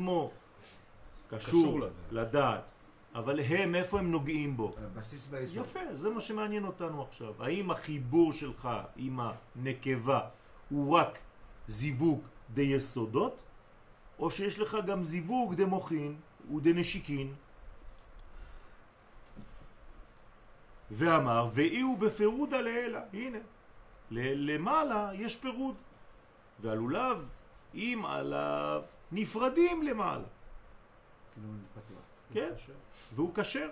עצמו קשור לדעת, אבל הם, איפה הם נוגעים בו? בסיס ביסוד. יפה, זה מה שמעניין אותנו עכשיו. האם החיבור שלך עם הנקבה הוא רק זיווג די יסודות, או שיש לך גם זיווג די מוכין ודי נשיקין? ואמר, ואי הוא בפירוד עלילה, הנה, למעלה יש פירוד, והלולב אם עליו נפרדים למעלה. כאילו. כן, והוא קשר.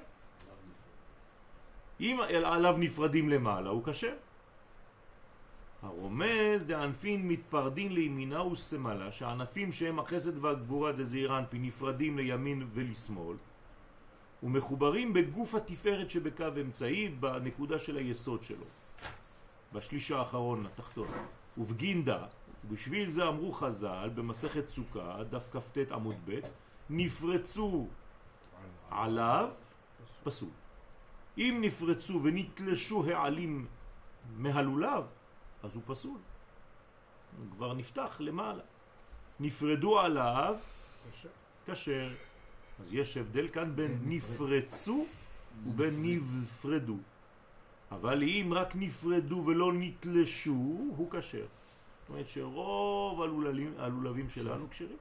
אם עליו נפרדים למעלה, הוא קשר. הרומז דענפין מתפרדין לימינה ושמאלה, שהענפים שהם החסד והגבורה דזעיר אנפין נפרדים לימין ולשמאל, ומחוברים בגוף התפארת שבקו אמצעי בנקודה של היסוד שלו, בשליש האחרון התחתון. ובגינדה, ובשביל זה אמרו חז"ל במסכת סוכה, דף כ"ט עמוד ב', נפרצו עליו פסול. אם נפרצו ונתלשו העלים מהלולב, אז הוא פסול. הוא כבר נפתח למעלה. נפרדו עליו, כשר. אז יש הבדל כאן בין נפרצו ובין נפרדו. אבל אם רק נפרדו ולא נתלשו, הוא כשר. זאת אומרת שרוב הלולבים, הלולבים שלנו כשרים.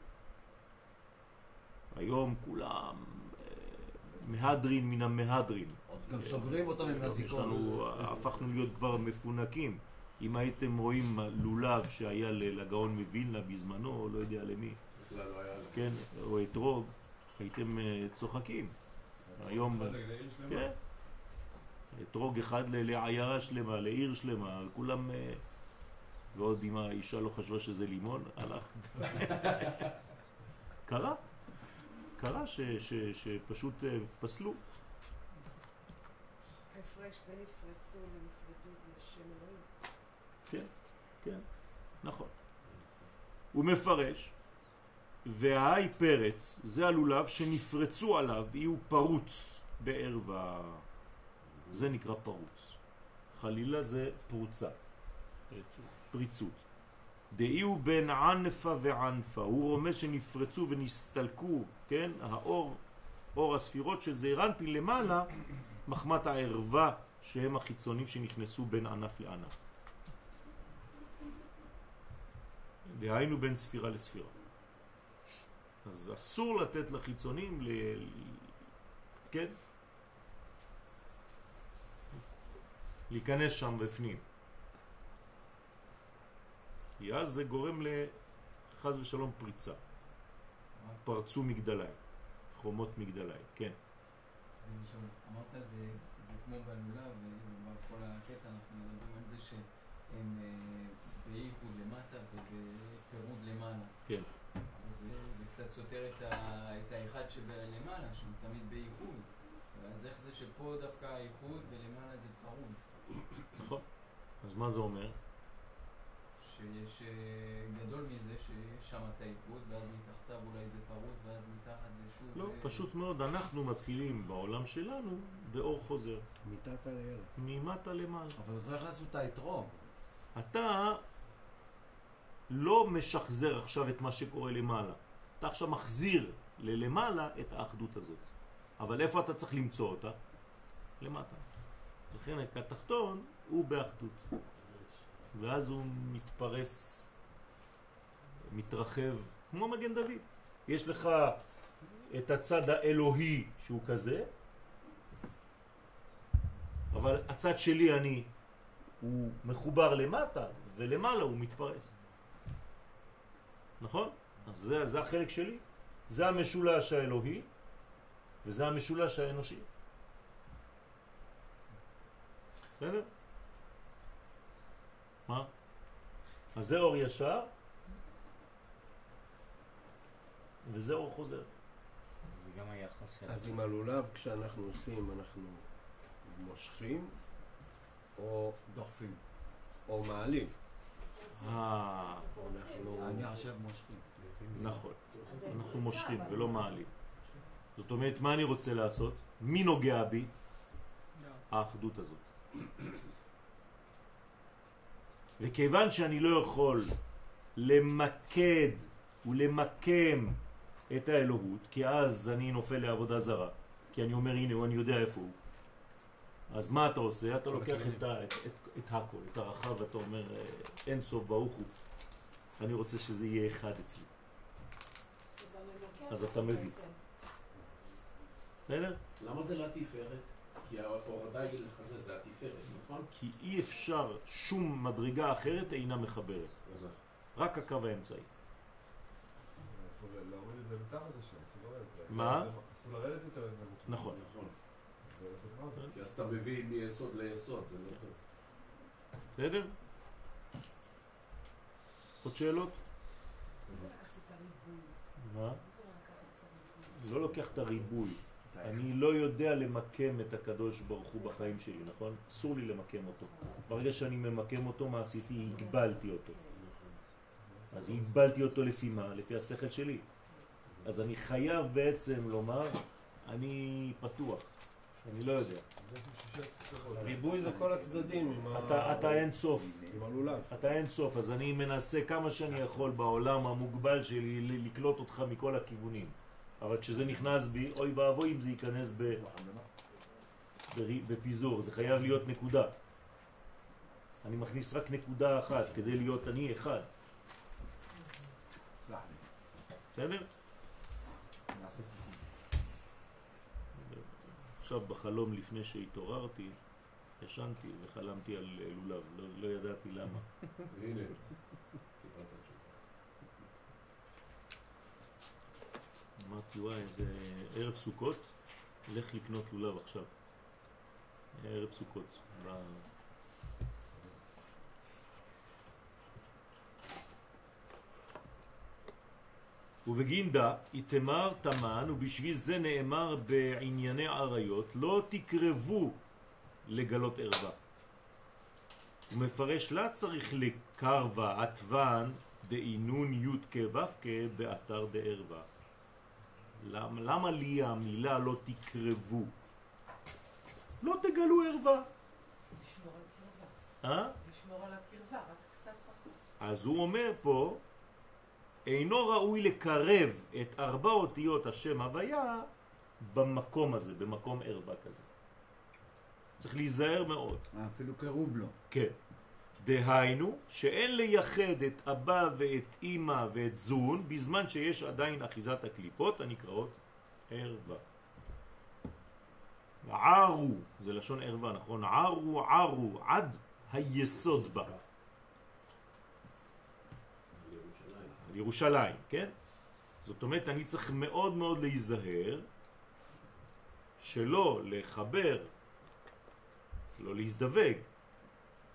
היום כולם אה, מהדרין מן המהדרין. גם סוגרים אותם עם הזיכרון. הפכנו להיות כבר מפונקים. אם הייתם רואים לולב שהיה לגאון מווילנה בזמנו, לא יודע למי, לא כן, או אתרוג, הייתם אה, צוחקים. היום, כן, אתרוג אחד לעיירה שלמה, לעיר שלמה, כולם, אה, ועוד אם האישה לא חשבה שזה לימון, הלך. קרה, קרה ש, ש, שפשוט אה, פסלו. ההפרש בין נפרצו לנפרדו לשם אלוהים. כן, כן, נכון. הוא מפרש, והאי פרץ, זה הלולב שנפרצו עליו, יהיו פרוץ בערווה. זה נקרא פרוץ. חלילה זה פרוצה, פריצות. דאי הוא בין ענפה וענפה, הוא רומז שנפרצו ונסתלקו, כן, האור, אור הספירות של זעירנפין למעלה, מחמת הערווה שהם החיצונים שנכנסו בין ענף לענף. דהיינו בין ספירה לספירה. אז אסור לתת לחיצונים ל... כן? להיכנס שם בפנים. כי אז זה גורם לחז ושלום פריצה. פרצו מגדליים, חומות מגדליים, כן. אמרת זה, זה כמו בלולה, ובכל הקטע אנחנו מדברים על זה שהם אה, באיחוד למטה ובפירוד למעלה. כן. זה, זה קצת סותר את, ה, את האחד שבלמעלה, שהוא תמיד באיחוד. אז איך זה שפה דווקא האיחוד ולמעלה זה פרוד? נכון. אז מה זה אומר? שיש אה, גדול מזה שיש שם את האיחוד, ואז מתחתיו אולי זה פרוד, ואז מתחת זה שוב... לא, אה, פשוט מאוד, אנחנו מתחילים בעולם שלנו באור חוזר. מתת לילד. ממטה למעלה. אבל עוד לא הכנסנו את האתרוג. אתה לא משחזר עכשיו את מה שקורה למעלה. אתה עכשיו מחזיר ללמעלה את האחדות הזאת. אבל איפה אתה צריך למצוא אותה? למטה. לכן התחתון הוא באחדות. ואז הוא מתפרס, מתרחב, כמו מגן דוד. יש לך את הצד האלוהי שהוא כזה, אבל הצד שלי אני, הוא מחובר למטה, ולמעלה הוא מתפרס. נכון? אז זה, זה החלק שלי. זה המשולש האלוהי, וזה המשולש האנושי. בסדר? מה? אז זה אור ישר, וזה אור חוזר. זה גם היחס של... אז עם הלולב כשאנחנו עושים אנחנו מושכים או דוחפים. או מעלים. אה. אני חושב מושכים. נכון. אנחנו מושכים ולא מעלים. זאת אומרת, מה אני רוצה לעשות? מי נוגע בי? האחדות הזאת. וכיוון שאני לא יכול למקד ולמקם את האלוהות, כי אז אני נופל לעבודה זרה, כי אני אומר הנה אני יודע איפה הוא. אז מה אתה עושה? אתה לוקח את, את, את, את הכל, את הרחב, ואתה אומר אה, אין סוף ברוך הוא. אני רוצה שזה יהיה אחד אצלי. אז אתה מבין. בעצם. בסדר? למה זה לתפארת? כי ההורדה היא לחזה, זה התפארת, נכון? כי אי אפשר שום מדרגה אחרת אינה מחברת. רק הקו האמצעי. אסור להוריד את זה מתחת לשם, אסור לרדת. מה? אסור לרדת יותר נמוך. נכון. נכון. רע. כי אז אתה מביא מיסוד ליסוד, זה לא טוב. בסדר? עוד שאלות? מה הריבוי? מה? לא לוקח את הריבוי. אני לא יודע למקם את הקדוש ברוך הוא בחיים שלי, נכון? אסור לי למקם אותו. ברגע שאני ממקם אותו, מה עשיתי? הגבלתי אותו. אז הגבלתי אותו לפי מה? לפי השכל שלי. אז אני חייב בעצם לומר, אני פתוח. אני לא יודע. ריבוי זה כל הצדדים. אתה, אין סוף. אתה אין סוף, אז אני מנסה כמה שאני יכול בעולם המוגבל שלי לקלוט אותך מכל הכיוונים. אבל כשזה נכנס בי, אוי ואבוי אם זה ייכנס ב... בפיזור, זה חייב להיות נקודה. אני מכניס רק נקודה אחת כדי להיות אני אחד. בסדר? עכשיו בחלום לפני שהתעוררתי, ישנתי וחלמתי על לולב, לא, לא ידעתי למה. הנה. קיבלת תשובה. אמרתי וואי זה ערב סוכות, לך לקנות לולב עכשיו. ערב סוכות. ובגינדה איתמר תמן ובשביל זה נאמר בענייני עריות לא תקרבו לגלות ערווה. הוא מפרש לה צריך לקרבה עטוון דאינון י' כו' באתר דערווה. למה, למה לי המילה לא תקרבו? לא תגלו ערווה. לשמור על קרבה. אה? לשמור על הקרבה, רק קצת פחות. אז הוא אומר פה, אינו ראוי לקרב את ארבע אותיות השם הוויה במקום הזה, במקום ערווה כזה. צריך להיזהר מאוד. אפילו קירוב לא. כן. דהיינו, שאין לייחד את אבא ואת אימא ואת זון בזמן שיש עדיין אחיזת הקליפות הנקראות ערווה. ערו, זה לשון ערווה, נכון? ערו ערו עד היסוד בה. על ירושלים. כן? זאת אומרת, אני צריך מאוד מאוד להיזהר שלא לחבר, לא להזדווג,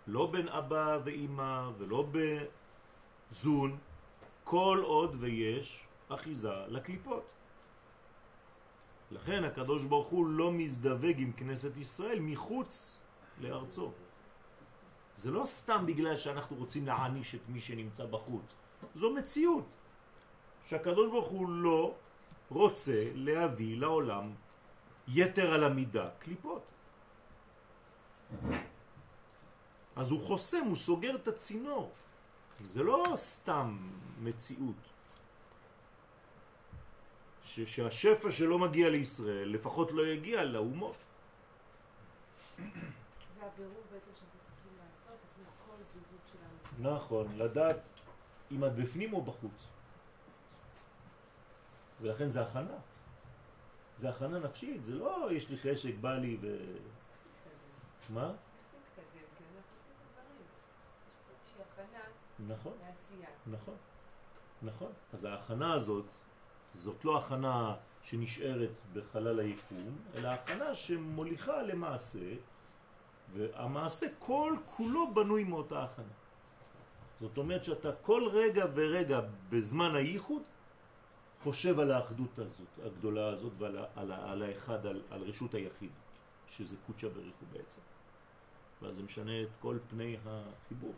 לא בין אבא ואימא ולא בזון, כל עוד ויש אחיזה לקליפות. לכן הקדוש ברוך הוא לא מזדווג עם כנסת ישראל מחוץ לארצו. זה לא סתם בגלל שאנחנו רוצים להעניש את מי שנמצא בחוץ. זו מציאות שהקדוש ברוך הוא לא רוצה להביא לעולם יתר על המידה קליפות. אז הוא חוסם, הוא סוגר את הצינור. זה לא סתם מציאות. ש- שהשפע שלא מגיע לישראל לפחות לא יגיע לאומות. זה הבירור בעצם שאנחנו צריכים לעשות לפני כל זיווג שלנו. נכון, לדעת אם את בפנים או בחוץ. ולכן זה הכנה. זה הכנה נפשית, זה לא יש לי חשק, בא לי ו... מה? איך נתקדם? כי אנחנו עושים את הדברים. יש פה איזושהי הכנה נכון, לעשייה. נכון, נכון. אז ההכנה הזאת, זאת לא הכנה שנשארת בחלל היקום, אלא הכנה שמוליכה למעשה, והמעשה כל כולו בנוי מאותה הכנה. זאת אומרת שאתה כל רגע ורגע בזמן הייחוד חושב על האחדות הזאת, הגדולה הזאת ועל על, על האחד, על, על רשות היחיד, שזה קודשא בריחו בעצם. ואז זה משנה את כל פני החיבור.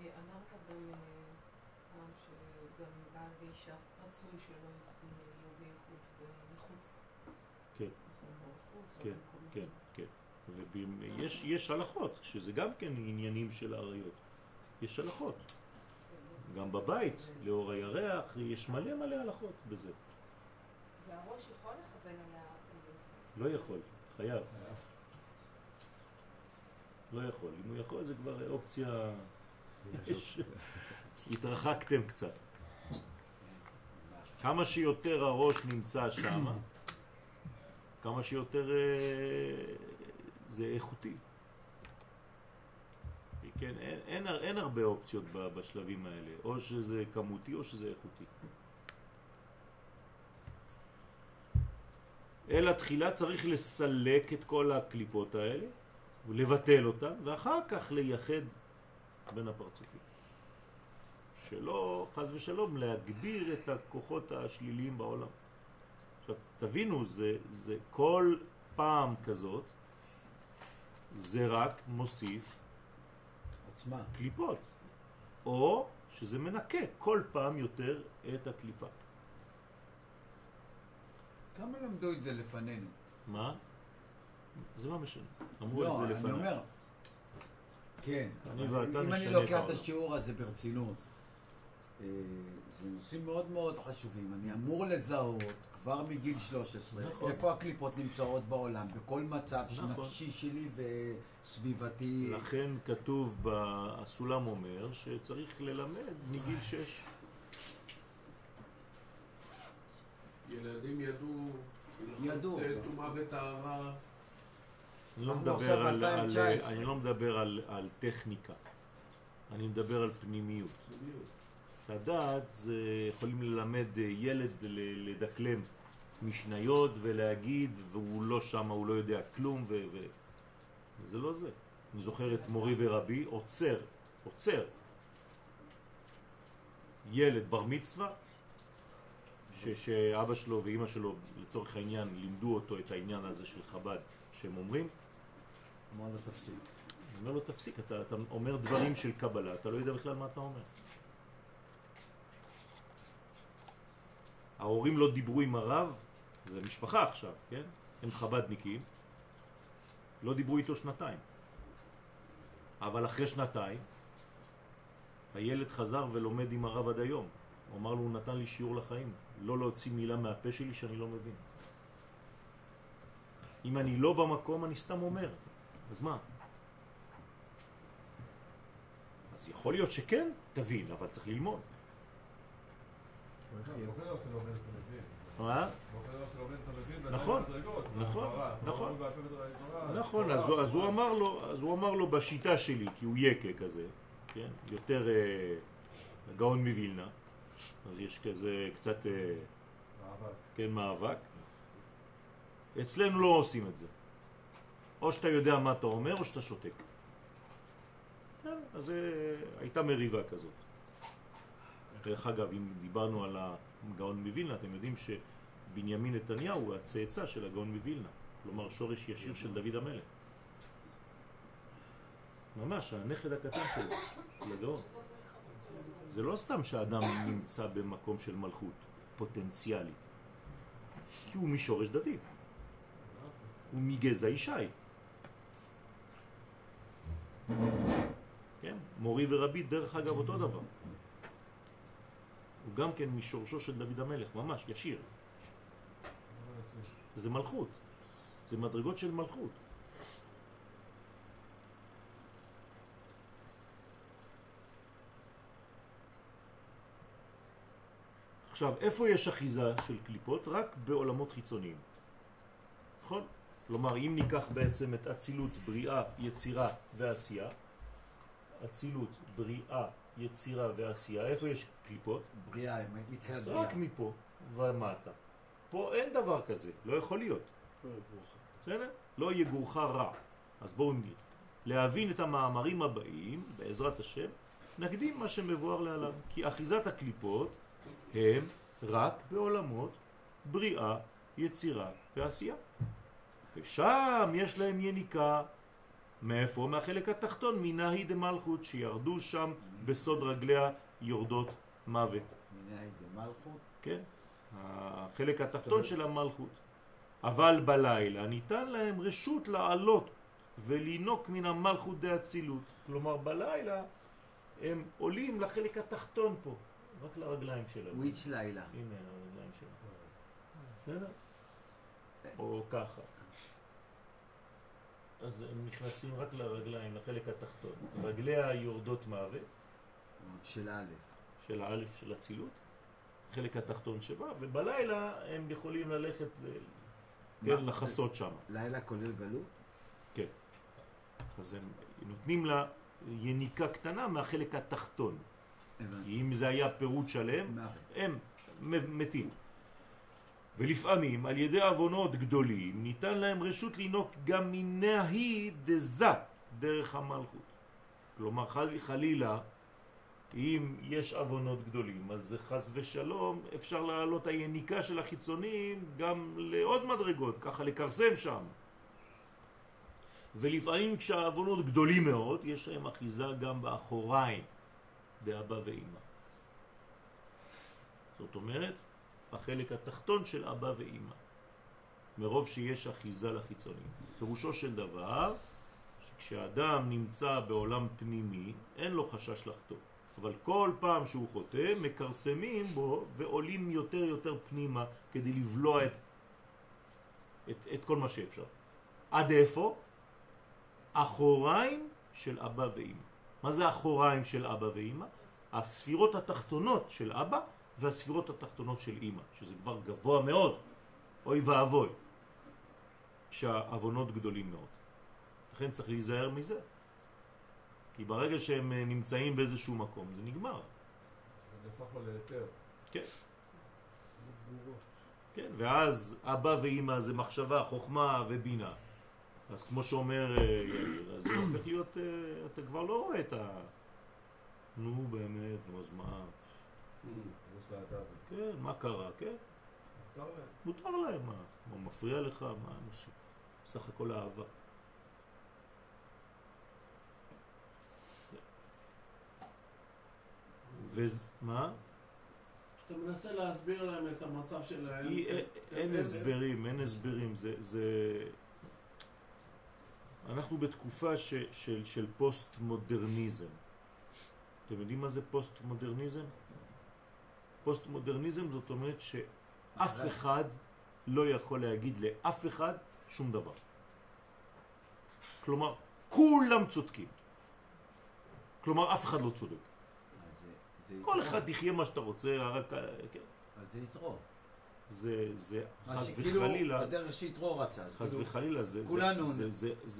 אה, אמרת גם אה, פעם שגם בעל ואישה רצוי שלא יהיו בייחוד מחוץ. כן. נכון. או כן, במקומות. כן, כן. ויש יש הלכות, שזה גם כן עניינים של האריות. יש הלכות. גם בבית, לאור הירח, יש מלא מלא הלכות בזה. והראש יכול לכוון עליה. אה, לא יכול, חייב. לא יכול. אם הוא יכול זה כבר אופציה... התרחקתם קצת. כמה שיותר הראש נמצא שם, כמה שיותר אה, זה איכותי. כן, אין, אין, אין הרבה אופציות בשלבים האלה, או שזה כמותי או שזה איכותי. אלא תחילה צריך לסלק את כל הקליפות האלה, ולבטל אותן, ואחר כך לייחד בין הפרצופים. שלא, חז ושלום, להגביר את הכוחות השליליים בעולם. עכשיו, תבינו, זה, זה כל פעם כזאת, זה רק מוסיף עצמה. קליפות, או שזה מנקה כל פעם יותר את הקליפה. כמה למדו את זה לפנינו? מה? זה לא משנה. אמרו לא, את זה אני לפניי. אומר, כן, אני אבל ואתה אם אני לוקח את. השיעור הזה ברצינות, אה, זה נושאים מאוד מאוד חשובים. אני אמור לזהות כבר מגיל 13 נכון. איפה הקליפות נמצאות בעולם, בכל מצב נכון. נפשי שלי וסביבתי. לכן כתוב, ב- הסולם אומר שצריך ללמד מגיל 6. ילדים ידעו, ידעו. זה טומאה וטהרה. אני לא מדבר על, על, ב-2019. אני לא מדבר על, על טכניקה, אני מדבר על פנימיות. לדעת זה יכולים ללמד ילד ל- לדקלם משניות ולהגיד והוא לא שם, הוא לא יודע כלום ו... ו... זה לא זה. אני זוכר את מורי ורבי עוצר, עוצר ילד בר מצווה ש, שאבא שלו ואימא שלו לצורך העניין לימדו אותו את העניין הזה של חב"ד שהם אומרים אמר לו תפסיק. אני אומר לו תפסיק, אתה, אתה אומר דברים של קבלה, אתה לא יודע בכלל מה אתה אומר. ההורים לא דיברו עם הרב, זה משפחה עכשיו, כן? הם חבדניקים, לא דיברו איתו שנתיים. אבל אחרי שנתיים, הילד חזר ולומד עם הרב עד היום. הוא אמר לו, הוא נתן לי שיעור לחיים, לא להוציא מילה מהפה שלי שאני לא מבין. אם אני לא במקום, אני סתם אומר. אז מה? אז יכול להיות שכן, תבין, אבל צריך ללמוד. נכון, נכון. נכון. נכון, אז, הוא- אז הוא אמר לו, אז הוא אמר לו בשיטה שלי, כי הוא יקה כזה, כן? יותר אה, גאון מווילנה, אז יש כזה קצת, אה. כן, מאבק. אצלנו לא עושים את זה. או שאתה יודע מה אתה אומר, או שאתה שותק. כן, אז הייתה מריבה כזאת. דרך אגב, אם דיברנו על הגאון מווילנה, אתם יודעים שבנימין נתניהו הוא הצאצא של הגאון מווילנה. כלומר, שורש ישיר של דוד המלך. ממש, הנכד הקטן שלו, של הגאון. זה לא סתם שאדם נמצא במקום של מלכות, פוטנציאלית. כי הוא משורש דוד. הוא מגזע ישי. כן? מורי ורבי, דרך אגב, אותו דבר. הוא גם כן משורשו של דוד המלך, ממש, ישיר. זה מלכות. זה מדרגות של מלכות. עכשיו, איפה יש אחיזה של קליפות? רק בעולמות חיצוניים. נכון? כלומר, אם ניקח בעצם את אצילות, בריאה, יצירה ועשייה, אצילות, בריאה, יצירה ועשייה, איפה יש קליפות? בריאה, מתחילה רק בריאה. מפה ומטה. פה אין דבר כזה, לא יכול להיות. בסדר? לא יגורך רע. אז בואו נ- להבין את המאמרים הבאים, בעזרת השם, נקדים מה שמבואר להלן. כי אחיזת הקליפות הם רק בעולמות בריאה, יצירה ועשייה. ושם יש להם יניקה. מאיפה? מהחלק התחתון, מנהי דמלכות, שירדו שם בסוד רגליה יורדות מוות. מנהי דמלכות. כן? החלק התחתון של המלכות. אבל בלילה ניתן להם רשות לעלות ולינוק מן המלכות דאצילות. כלומר בלילה הם עולים לחלק התחתון פה, רק לרגליים שלהם. וויץ' לילה. הנה הרגליים שלהם. בסדר? או ככה. אז הם נכנסים רק לרגליים, לחלק התחתון. רגליה יורדות מוות, של א'. של האלף של אצילות, חלק התחתון שבה, ובלילה הם יכולים ללכת. כן? לחסות שם. לילה כולל גלות? אז הם נותנים לה יניקה קטנה מהחלק התחתון. הבנתי. אם זה היה פירוט שלם. הם מתים. ולפעמים על ידי עוונות גדולים ניתן להם רשות לינוק גם מנהי דזה דרך המלכות. כלומר חל, חלילה אם יש עוונות גדולים אז חס ושלום אפשר להעלות היניקה של החיצונים גם לעוד מדרגות, ככה לקרסם שם. ולפעמים כשהעוונות גדולים מאוד יש להם אחיזה גם באחוריים באבא ואימא. זאת אומרת, בחלק התחתון של אבא ואימא, מרוב שיש אחיזה לחיצונים. פירושו של דבר, שכשאדם נמצא בעולם פנימי, אין לו חשש לחטוא. אבל כל פעם שהוא חוטא, מקרסמים בו ועולים יותר יותר פנימה כדי לבלוע את, את, את כל מה שאפשר. עד איפה? אחוריים של אבא ואימא. מה זה אחוריים של אבא ואימא? הספירות התחתונות של אבא והספירות התחתונות של אימא, שזה כבר גבוה מאוד, אוי ואבוי, כשהאבונות גדולים מאוד. לכן צריך להיזהר מזה. כי ברגע שהם אה, נמצאים באיזשהו מקום, זה נגמר. זה הפך לו להיתר. כן. כן, ואז אבא ואימא זה מחשבה, חוכמה ובינה. אז כמו שאומר אה, יאיר, אז זה הופך להיות, אה, אתה כבר לא רואה את ה... נו באמת, נו אז מה? כן, מה קרה? כן, מותר להם. מותר להם, מה? מה מפריע לך? מה הם עושים? סך הכל אהבה. וזה, מה? אתה מנסה להסביר להם את המצב שלהם. אי- אין- אין הם- הסברים, אין הסברים, זה, זה... אנחנו בתקופה ש, של, של פוסט מודרניזם. אתם יודעים מה זה פוסט מודרניזם? פוסט מודרניזם זאת אומרת שאף אחד לא יכול להגיד לאף אחד שום דבר. כלומר, כולם צודקים. כלומר, אף אחד לא צודק. כל. אחד יחיה מה שאתה רוצה, רק... כן. אז זה יתרו. זה, זה חס וחלילה, הדרך שיתרו רצה. חס כאילו, וחלילה, זה, כולנו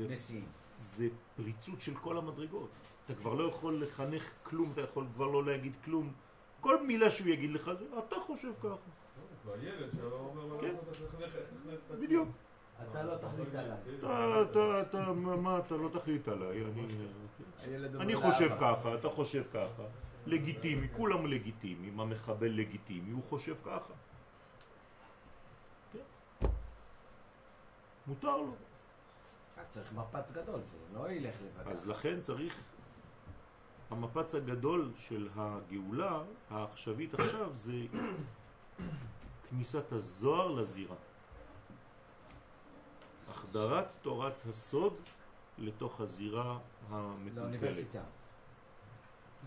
נשיאים. זה פריצות של כל המדרגות. אתה כבר לא יכול לחנך כלום, אתה יכול כבר לא להגיד כלום. כל מילה שהוא יגיד לך זה, אתה חושב ככה. הוא כבר ילד שלא אומר מה כן. בדיוק. אתה לא תחליט עליי. אתה, אתה, אתה, מה, אתה לא תחליט עליי, אני. חושב ככה, אתה חושב ככה. לגיטימי, כולם לגיטימיים, המחבל לגיטימי, הוא חושב ככה. כן. מותר לו. צריך מפץ גדול, זה לא ילך לבד. אז לכן צריך, המפץ הגדול של הגאולה העכשווית עכשיו זה כניסת הזוהר לזירה. החדרת תורת הסוד לתוך הזירה המקולקלת. לאוניברסיטה.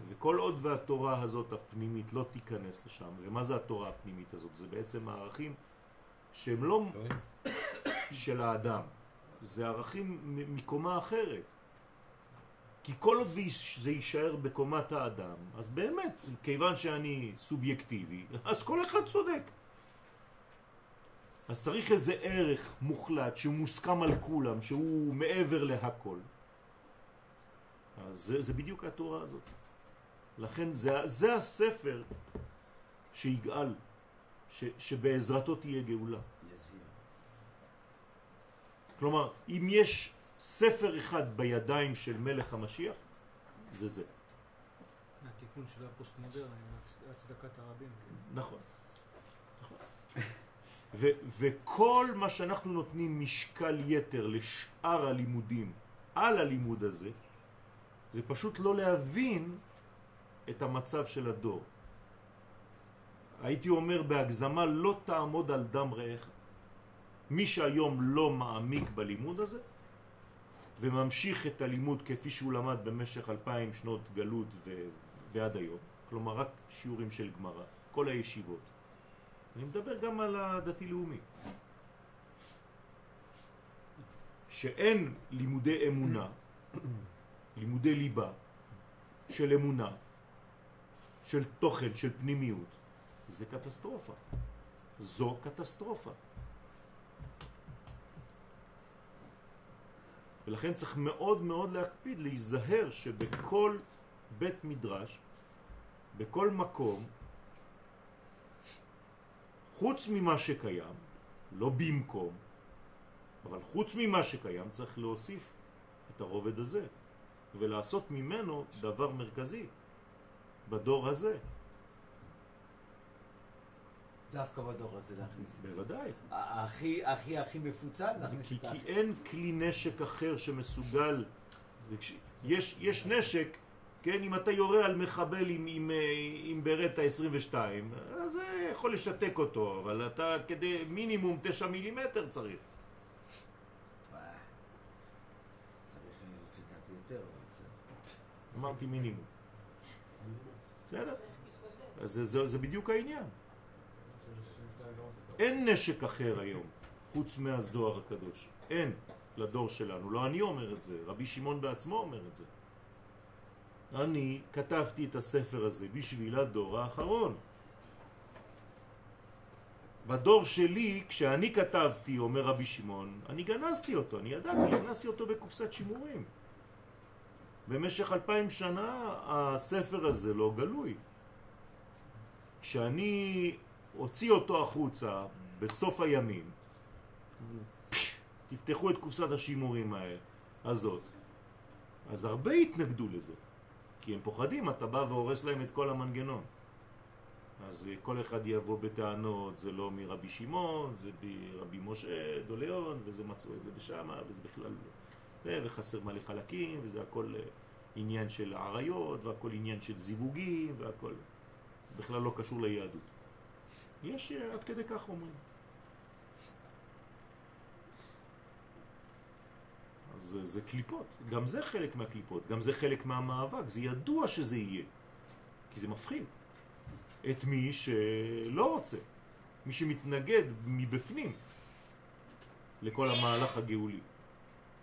וכל עוד והתורה הזאת הפנימית לא תיכנס לשם, ומה זה התורה הפנימית הזאת? זה בעצם הערכים שהם לא של האדם, זה ערכים מקומה אחרת. כי כל עוד זה יישאר בקומת האדם, אז באמת, כיוון שאני סובייקטיבי, אז כל אחד צודק. אז צריך איזה ערך מוחלט שהוא מוסכם על כולם, שהוא מעבר להכל. אז זה, זה בדיוק התורה הזאת. לכן זה, זה הספר שיגאל, ש, שבעזרתו תהיה גאולה. כלומר, אם יש ספר אחד בידיים של מלך המשיח, זה זה. התיקון של הפוסט-מודרני, הצ- הצדקת הרבים. כן. נכון. נכון. ו- וכל מה שאנחנו נותנים משקל יתר לשאר הלימודים על הלימוד הזה, זה פשוט לא להבין את המצב של הדור. הייתי אומר בהגזמה, לא תעמוד על דם רעך. מי שהיום לא מעמיק בלימוד הזה, וממשיך את הלימוד כפי שהוא למד במשך אלפיים שנות גלות ו- ועד היום, כלומר רק שיעורים של גמרא, כל הישיבות. אני מדבר גם על הדתי-לאומי. שאין לימודי אמונה, לימודי ליבה של אמונה, של תוכן, של פנימיות, זה קטסטרופה. זו קטסטרופה. ולכן צריך מאוד מאוד להקפיד, להיזהר שבכל בית מדרש, בכל מקום, חוץ ממה שקיים, לא במקום, אבל חוץ ממה שקיים צריך להוסיף את הרובד הזה ולעשות ממנו דבר מרכזי בדור הזה. דווקא בדור הזה להכניס. את זה. בוודאי. הכי, הכי, הכי מפוצל להכניס כי, את ה... כי אין כלי נשק אחר שמסוגל, יש, יש נשק, כן, אם אתה יורה על מחבל עם, עם, אה, עם ברטה 22, אז זה יכול לשתק אותו, אבל אתה כדי מינימום 9 מילימטר צריך. אה, אה. אמרתי מינימום. בסדר? זה, זה, זה בדיוק העניין. אין נשק אחר היום, חוץ מהזוהר הקדוש. אין לדור שלנו. לא אני אומר את זה, רבי שמעון בעצמו אומר את זה. אני כתבתי את הספר הזה בשביל הדור האחרון. בדור שלי, כשאני כתבתי, אומר רבי שמעון, אני גנזתי אותו, אני ידעתי, הכנסתי אותו בקופסת שימורים. במשך אלפיים שנה הספר הזה לא גלוי. כשאני הוציא אותו החוצה בסוף הימים, פש, תפתחו את קופסת השימורים הזאת, אז הרבה התנגדו לזה, כי הם פוחדים, אתה בא והורס להם את כל המנגנון. אז אה, כל אחד יבוא בטענות, זה לא מרבי שמעון, זה מרבי משה דוליון, וזה מצאו את זה בשמה, וזה בכלל, זה, וחסר מלא חלקים, וזה הכל אה, עניין של עריות, והכל עניין של זיווגים, והכל בכלל לא קשור ליהדות. יש אה, עד כדי כך אומרים. אז זה, זה קליפות, גם זה חלק מהקליפות, גם זה חלק מהמאבק, זה ידוע שזה יהיה, כי זה מפחיד. את מי שלא רוצה, מי שמתנגד מבפנים לכל המהלך הגאולי.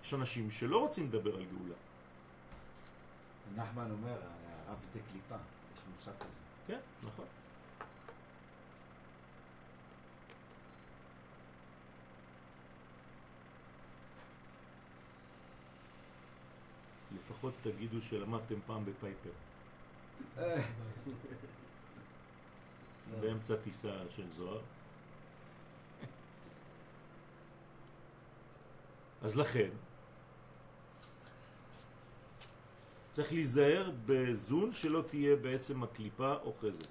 יש אנשים שלא רוצים לדבר על גאולה. נחמן אומר, הרב דקליפה, יש מושג כזה. כן, נכון. לפחות תגידו שלמדתם פעם בפייפר, באמצע טיסה של זוהר. אז לכן, צריך להיזהר בזון שלא תהיה בעצם הקליפה אוחזת.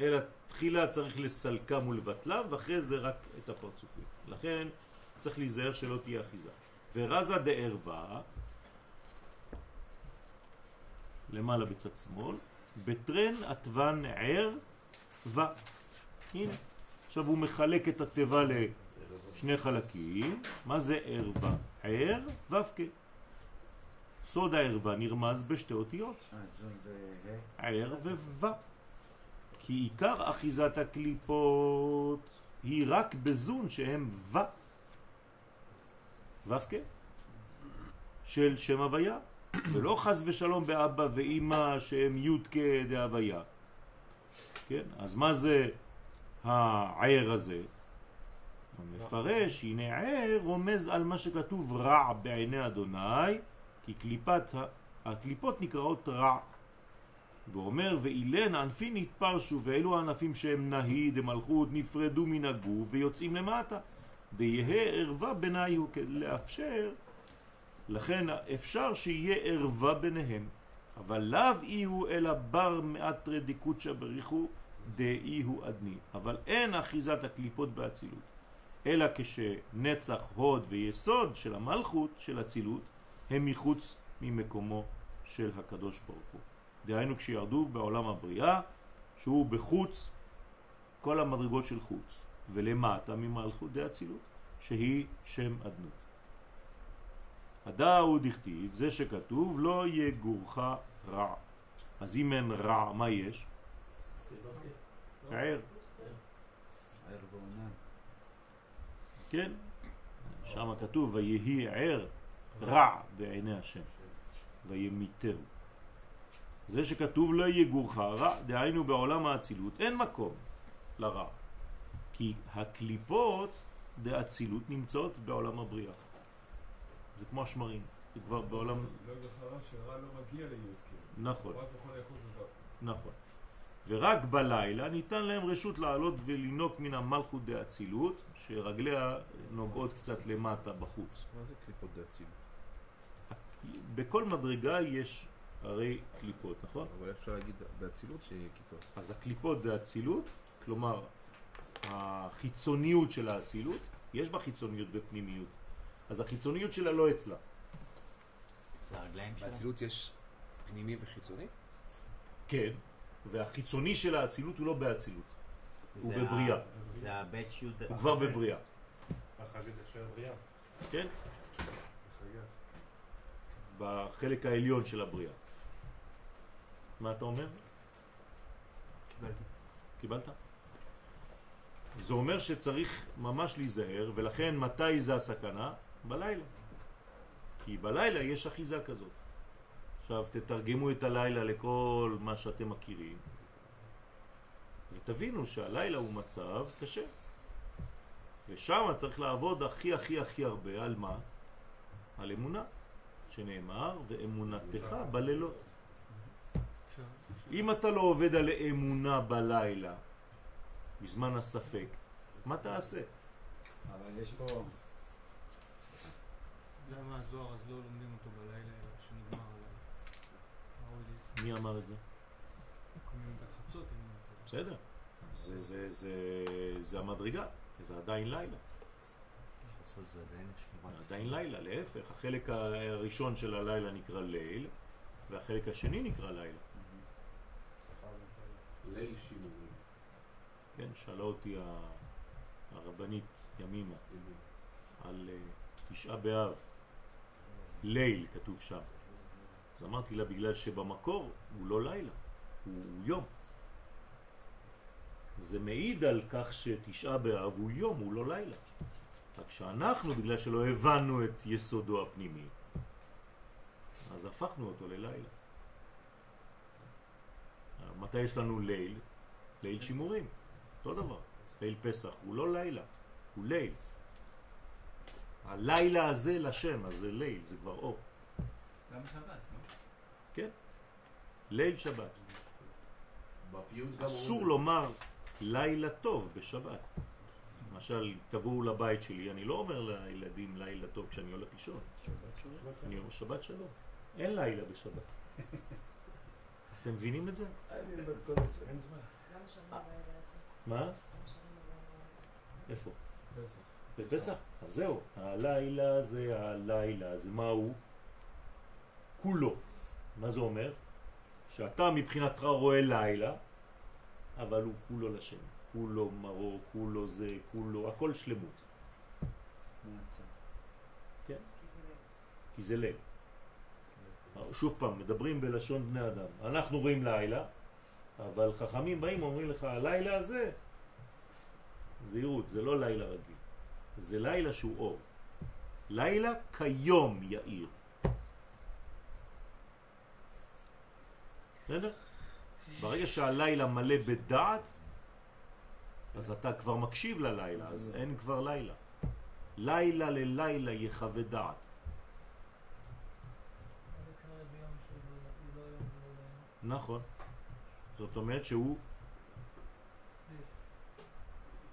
אלא תחילה צריך לסלקם ולבטלם, ואחרי זה רק את הפרצופים. לכן צריך להיזהר שלא תהיה אחיזה. ורזה דערווה, למעלה בצד שמאל, בטרן עטבן ער ו. הנה. עכשיו הוא מחלק את התיבה לשני חלקים. מה זה ערווה? ער ו"ק. סוד הערווה נרמז בשתי אותיות, אה, זה... ער וו'. כי עיקר אחיזת הקליפות היא רק בזון שהם ו'. ו"ק. של שם הוויה. ולא חס ושלום באבא ואימא שהם י"ק דהוויה. כן? אז מה זה הער הזה? המפרש, הנה ער רומז על מה שכתוב רע בעיני אדוני, כי קליפת, הקליפות נקראות רע. ואומר, ואילן ענפין נתפרשו, ואלו הענפים שהם נהי דמלכות נפרדו מן הגוף ויוצאים למטה. דיהה ערווה ביניהו כדי לאפשר, לכן אפשר שיהיה ערווה ביניהם. אבל לאו איהו אלא בר מעט רדיקות שבריחו דאיהו אדני. אבל אין אחיזת הקליפות באצילות. אלא כשנצח, הוד ויסוד של המלכות, של אצילות, הם מחוץ ממקומו של הקדוש ברוך הוא. דהיינו כשירדו בעולם הבריאה, שהוא בחוץ, כל המדרגות של חוץ, ולמטה ממלכות דאצילות, שהיא שם אדנות. הדאו דכתיב, זה שכתוב, לא יגורך רע. אז אם אין רע, מה יש? ער. כן? שם כתוב ויהי ער רע בעיני השם וימיתהו. זה שכתוב לא יגורך רע, דהיינו בעולם האצילות, אין מקום לרע. כי הקליפות דאצילות נמצאות בעולם הבריאה. זה כמו השמרים, זה כבר בעולם... לא שרע לא מגיע. נכון. נכון. ורק בלילה ניתן להם רשות לעלות ולנוק מן המלכות דאצילות, שרגליה נוגעות קצת למטה בחוץ. מה זה קליפות דאצילות? בכל מדרגה יש הרי קליפות, נכון? אבל אפשר להגיד באצילות שיהיה כיפות. אז הקליפות זה אצילות, כלומר החיצוניות של האצילות, יש בה חיצוניות בפנימיות, אז החיצוניות שלה לא אצלה. באצילות יש פנימי וחיצוני? כן, והחיצוני של האצילות הוא לא באצילות, הוא זה בבריאה. זה הבית שיוד... הוא כבר בבריאה, החגית של הבריאה. כן? בחלק העליון של הבריאה. מה אתה אומר? קיבלתי. קיבלת? זה אומר שצריך ממש להיזהר, ולכן מתי זה הסכנה? בלילה. כי בלילה יש אחיזה כזאת. עכשיו תתרגמו את הלילה לכל מה שאתם מכירים, ותבינו שהלילה הוא מצב קשה. ושם צריך לעבוד הכי הכי הכי הרבה על מה? על אמונה, שנאמר, ואמונתך בלילות. אם אתה לא עובד על אמונה בלילה, בזמן הספק, מה תעשה? אבל יש פה... למה הזוהר אז לא לומדים אותו בלילה, אלא שנגמר הלילה? מי אמר את זה? קמים בחצות, אם אני טועה. בסדר. זה, זה, זה, זה המדרגה, זה עדיין לילה. זה עדיין שמורת. עדיין לילה, להפך. החלק הראשון של הלילה נקרא ליל, והחלק השני נקרא לילה. ליל שימורים. כן, שאלה אותי הרבנית ימימה על אה, תשעה באב, ליל כתוב שם. אז אמרתי לה, בגלל שבמקור הוא לא לילה, הוא יום. זה מעיד על כך שתשעה באב הוא יום, הוא לא לילה. רק שאנחנו, בגלל שלא הבנו את יסודו הפנימי, אז הפכנו אותו ללילה. מתי יש לנו ליל? ליל שימורים, אותו דבר. ליל פסח הוא לא לילה, הוא ליל. הלילה הזה לשם, אז זה ליל, זה כבר אור. גם שבת, לא? כן? ליל שבת. בפיוט גם אסור לומר לילה טוב בשבת. למשל, תבואו לבית שלי, אני לא אומר לילדים לילה טוב כשאני הולך לישון. אני אומר שבת שלום. אין לילה בשבת. אתם מבינים את זה? אני בקודש, אין זמן. למה שרים בלילה הזה? מה? איפה? פסח. בפסח? אז זהו, הלילה זה הלילה, זה מה הוא? כולו. מה זה אומר? שאתה מבחינתך רואה לילה, אבל הוא כולו לשם. כולו מרור, כולו זה, כולו, הכל שלמות. כן? כי זה ליל. שוב פעם, מדברים בלשון בני אדם. אנחנו רואים לילה, אבל חכמים באים ואומרים לך, הלילה הזה, זהירות, זה לא לילה רגיל. זה לילה שהוא אור. לילה כיום יאיר. בסדר? ברגע שהלילה מלא בדעת, אז אתה כבר מקשיב ללילה, אז אין כבר לילה. לילה ללילה יחווה דעת. נכון. זאת אומרת שהוא...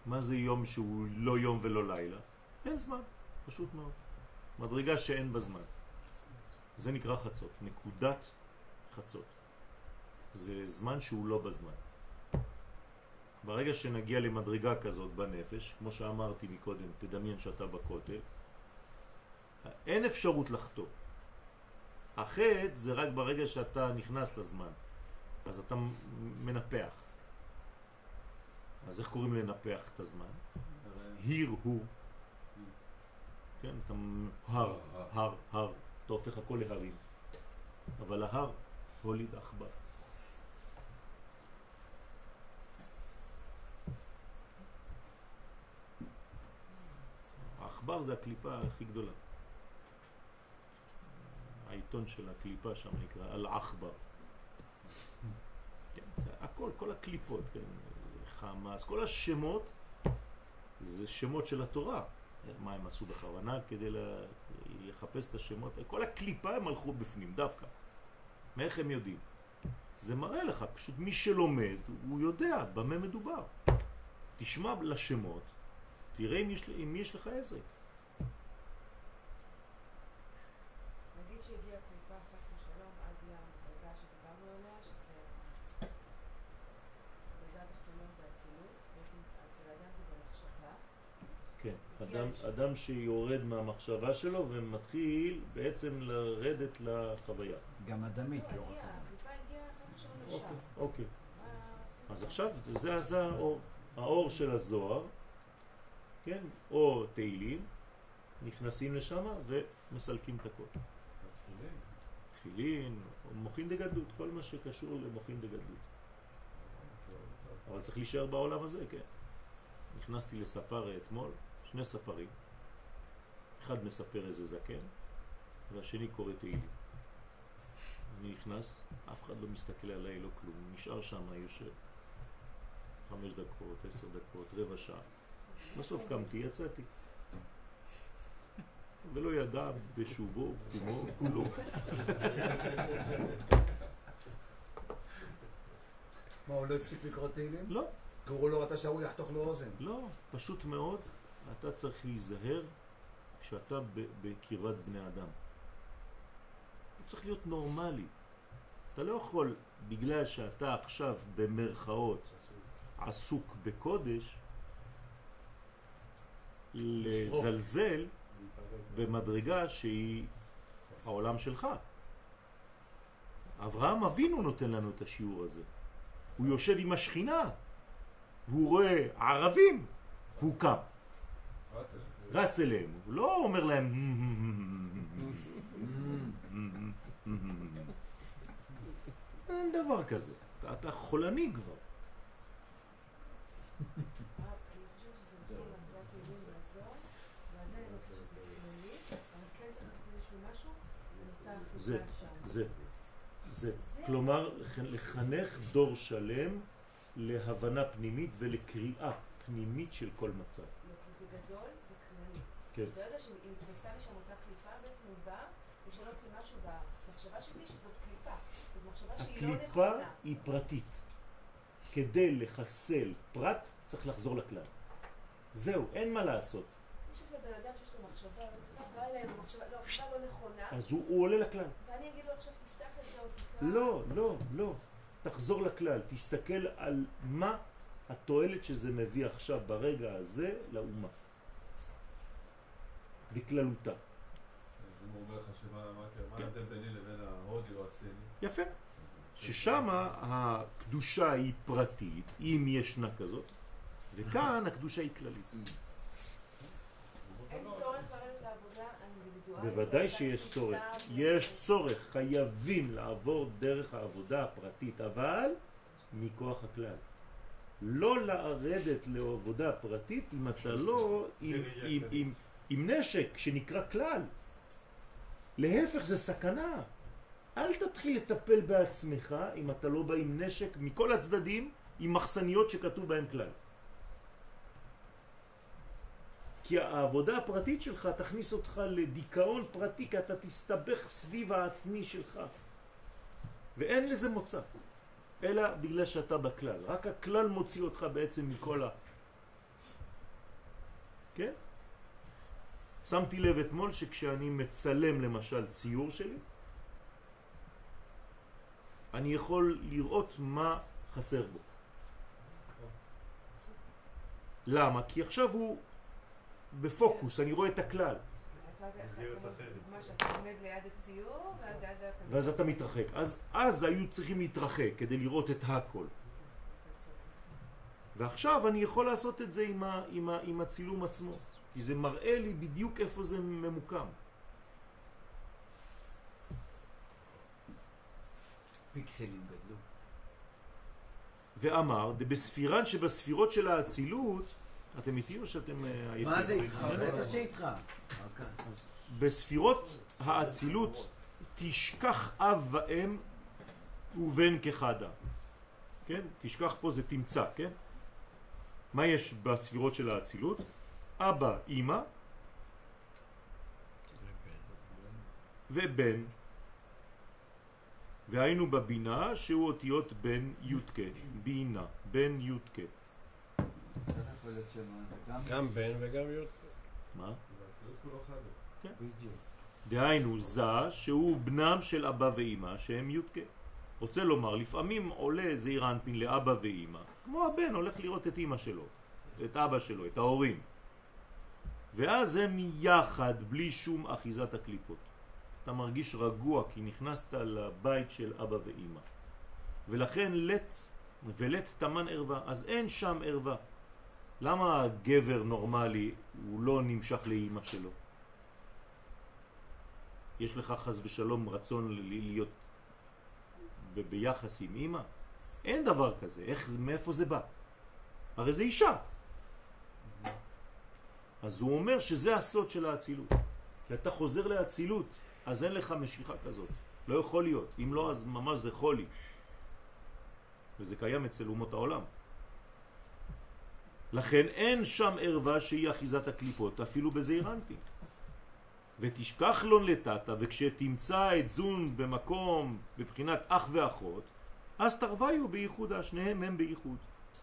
מה זה יום שהוא לא יום ולא לילה? אין זמן, פשוט מאוד. מדרגה שאין בה זמן. זה נקרא חצות, נקודת חצות. זה זמן שהוא לא בזמן. ברגע שנגיע למדרגה כזאת בנפש, כמו שאמרתי מקודם, תדמיין שאתה בכותל, אין אפשרות לחטוא. החטא זה רק ברגע שאתה נכנס לזמן, אז אתה מנפח. אז איך קוראים לנפח את הזמן? היר הוא. כן, אתה הר, הר, הר. אתה הופך הכל להרים. אבל ההר לא הוליד עכבר. העכבר זה הקליפה הכי גדולה. העיתון של הקליפה שם נקרא אל-עכבר. כן, הכל, כל הקליפות, כן. חמאס, כל השמות זה שמות של התורה. מה הם עשו בכוונה כדי לחפש את השמות? כל הקליפה הם הלכו בפנים, דווקא. מאיך הם יודעים? זה מראה לך, פשוט מי שלומד, הוא יודע במה מדובר. תשמע לשמות, תראה אם יש, אם יש לך עזק. נגיד שהגיעה קליפה חס ושלום עד למדרגה שדיברנו עליה, שזה הדרגה התחתונות באצילות, בעצם אצל האדם זה במחשבה. כן, הגיע אדם, שיורד מהמחשבה שלו ומתחיל בעצם לרדת לחוויה. גם אדמית, לא, רק אדמית. אוקיי. אוקיי. עושים אז עכשיו זה, זה האור, האור של הזוהר, כן, או תהילים, נכנסים לשם ומסלקים את הכל. תפילין, מוחין דגדלות, כל מה שקשור למוחין דגדלות. אבל צריך להישאר בעולם הזה, כן. נכנסתי לספר אתמול, שני ספרים. אחד מספר איזה זקן, והשני קורא תהילים. אני נכנס, אף אחד לא מסתכל עליי, לא כלום, נשאר שם, יושב. חמש דקות, עשר דקות, רבע שעה. בסוף קמתי, יצאתי. ולא ידע בשובו, קומו, כולו. מה, הוא לא הפסיק לקרוא תהילים? לא, קראו לו אתה שהוא יחתוך לו אוזן. לא, פשוט מאוד, אתה צריך להיזהר כשאתה בקרבת בני אדם. הוא צריך להיות נורמלי. אתה לא יכול, בגלל שאתה עכשיו במרכאות עסוק בקודש, לזלזל במדרגה שהיא העולם שלך. אברהם אבינו נותן לנו את השיעור הזה. הוא יושב עם השכינה, והוא רואה ערבים, הוא קם, רץ אליהם. הוא לא אומר להם אין דבר כזה, אתה, חולני כבר. זה. זה, זה. כלומר, לח- לחנך דור שלם להבנה פנימית ולקריאה פנימית של כל מצב. גדול, זה כללי. כן. יודע שאם נכנסה לשם אותה קליפה, בעצם הוא בא לשנות לי משהו במחשבה שלי שזאת קליפה. זאת מחשבה שהיא לא הקליפה נכונה. היא פרטית. כדי לחסל פרט, צריך לחזור לכלל. זהו, אין מה לעשות. לא, לא אז הוא, הוא עולה לכלל. ואני אגיד לו עכשיו תפתח את זה או תקרא. לא, לא, לא. תחזור לכלל. תסתכל על מה התועלת שזה מביא עכשיו ברגע הזה לאומה. בכללותה. אז אם הוא אומר לך שמה מה- מה כן. ההבדל ביני לבין ההודי או הסיני? יפה. ששם הקדושה היא פרטית, אם ישנה כזאת, וכאן הקדושה היא כללית. אין צורך לרדת לעבודה אינדיבידואלית. בוודאי שיש צורך. יש צורך, חייבים לעבור דרך העבודה הפרטית, אבל מכוח הכלל. לא לרדת לעבודה פרטית אם אתה לא עם, עם, עם, עם נשק שנקרא כלל. להפך זה סכנה. אל תתחיל לטפל בעצמך אם אתה לא בא עם נשק מכל הצדדים עם מחסניות שכתוב בהם כלל. כי העבודה הפרטית שלך תכניס אותך לדיכאון פרטי כי אתה תסתבך סביב העצמי שלך. ואין לזה מוצא. אלא בגלל שאתה בכלל. רק הכלל מוציא אותך בעצם מכל ה... כן? שמתי לב אתמול שכשאני מצלם למשל ציור שלי, אני יכול לראות מה חסר בו. למה? כי עכשיו הוא בפוקוס, אני רואה את הכלל. ואז אתה... מתרחק. אז, אז היו צריכים להתרחק כדי לראות את הכל. ועכשיו אני יכול לעשות את זה עם הצילום עצמו. כי זה מראה לי בדיוק איפה זה ממוקם. פיקסלים גדלו. ואמר, בספירן שבספירות של האצילות, אתם איתי או שאתם אה, עייפים? מה זה איתך? בסדר? בטח שאיתך. בספירות האצילות תשכח אב ואם ובן כחדה. כן? תשכח פה זה תמצא, כן? מה יש בספירות של האצילות? אבא, אימא ובן. והיינו בבינה שהוא אותיות בן י"ק, בינה, בן י"ק. איך יכול להיות שמה? גם בן וגם י'. מה? בדיוק. דהיינו זה שהוא בנם של אבא ואימא שהם י"ק. רוצה לומר, לפעמים עולה זעיר אנפין לאבא ואימא, כמו הבן הולך לראות את אימא שלו, את אבא שלו, את ההורים. ואז הם יחד, בלי שום אחיזת הקליפות. אתה מרגיש רגוע כי נכנסת לבית של אבא ואימא. ולכן לט ולט תמן ערווה, אז אין שם ערווה. למה גבר נורמלי הוא לא נמשך לאימא שלו? יש לך חס ושלום רצון להיות ביחס עם אימא? אין דבר כזה, איך, מאיפה זה בא? הרי זה אישה. אז הוא אומר שזה הסוד של האצילות. כי אתה חוזר לאצילות, אז אין לך משיכה כזאת. לא יכול להיות. אם לא, אז ממש זה חולי. וזה קיים אצל אומות העולם. לכן אין שם ערווה שהיא אחיזת הקליפות, אפילו בזעיר אנפין. ותשכח לון לטאטה, וכשתמצא את זון במקום, בבחינת אח ואחות, אז תרוויו בייחודה, שניהם הם בייחוד.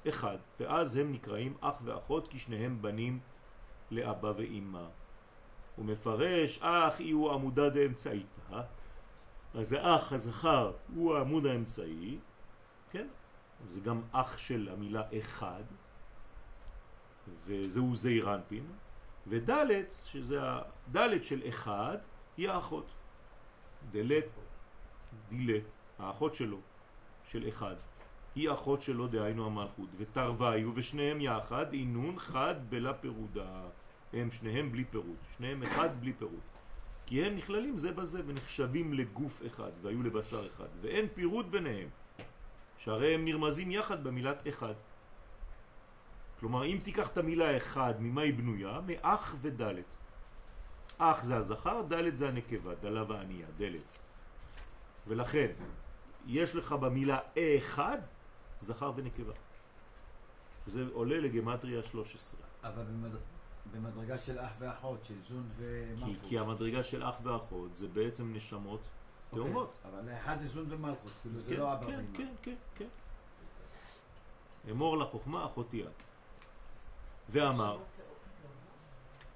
אחד, ואז הם נקראים אח ואחות, כי שניהם בנים לאבא ואימא. הוא מפרש, אח היא הוא עמודה דאמצעיתה, אז האח הזכר הוא העמוד האמצעי, כן? זה גם אח של המילה אחד, וזהו זעיר אנפין, ודלת, שזה הדלת של אחד, היא האחות. דלת, דילה, האחות שלו, של אחד. היא אחות שלו, דהיינו המלכות, ותרוויו, ושניהם יחד, אינון חד בלה פירודה. הם שניהם בלי פירוד, שניהם אחד בלי פירוד. כי הם נכללים זה בזה ונחשבים לגוף אחד, והיו לבשר אחד, ואין פירוד ביניהם, שהרי הם נרמזים יחד במילת אחד. כלומר, אם תיקח את המילה אחד, ממה היא בנויה? מאח ודלת. אח זה הזכר, דלת זה הנקבה, דלה וענייה, דלת. ולכן, יש לך במילה אחד, זכר ונקבה. זה עולה לגמטריה 13. אבל במדרגה של אח ואחות, של זון כי, ומלכות. כי המדרגה של אח ואחות זה בעצם נשמות אוקיי, תאומות. אבל האחד זה זון ומלכות, כאילו זה כן, לא אבא כן, ואמא. כן, כן, כן. אמור לחוכמה אחותי את. ואמר,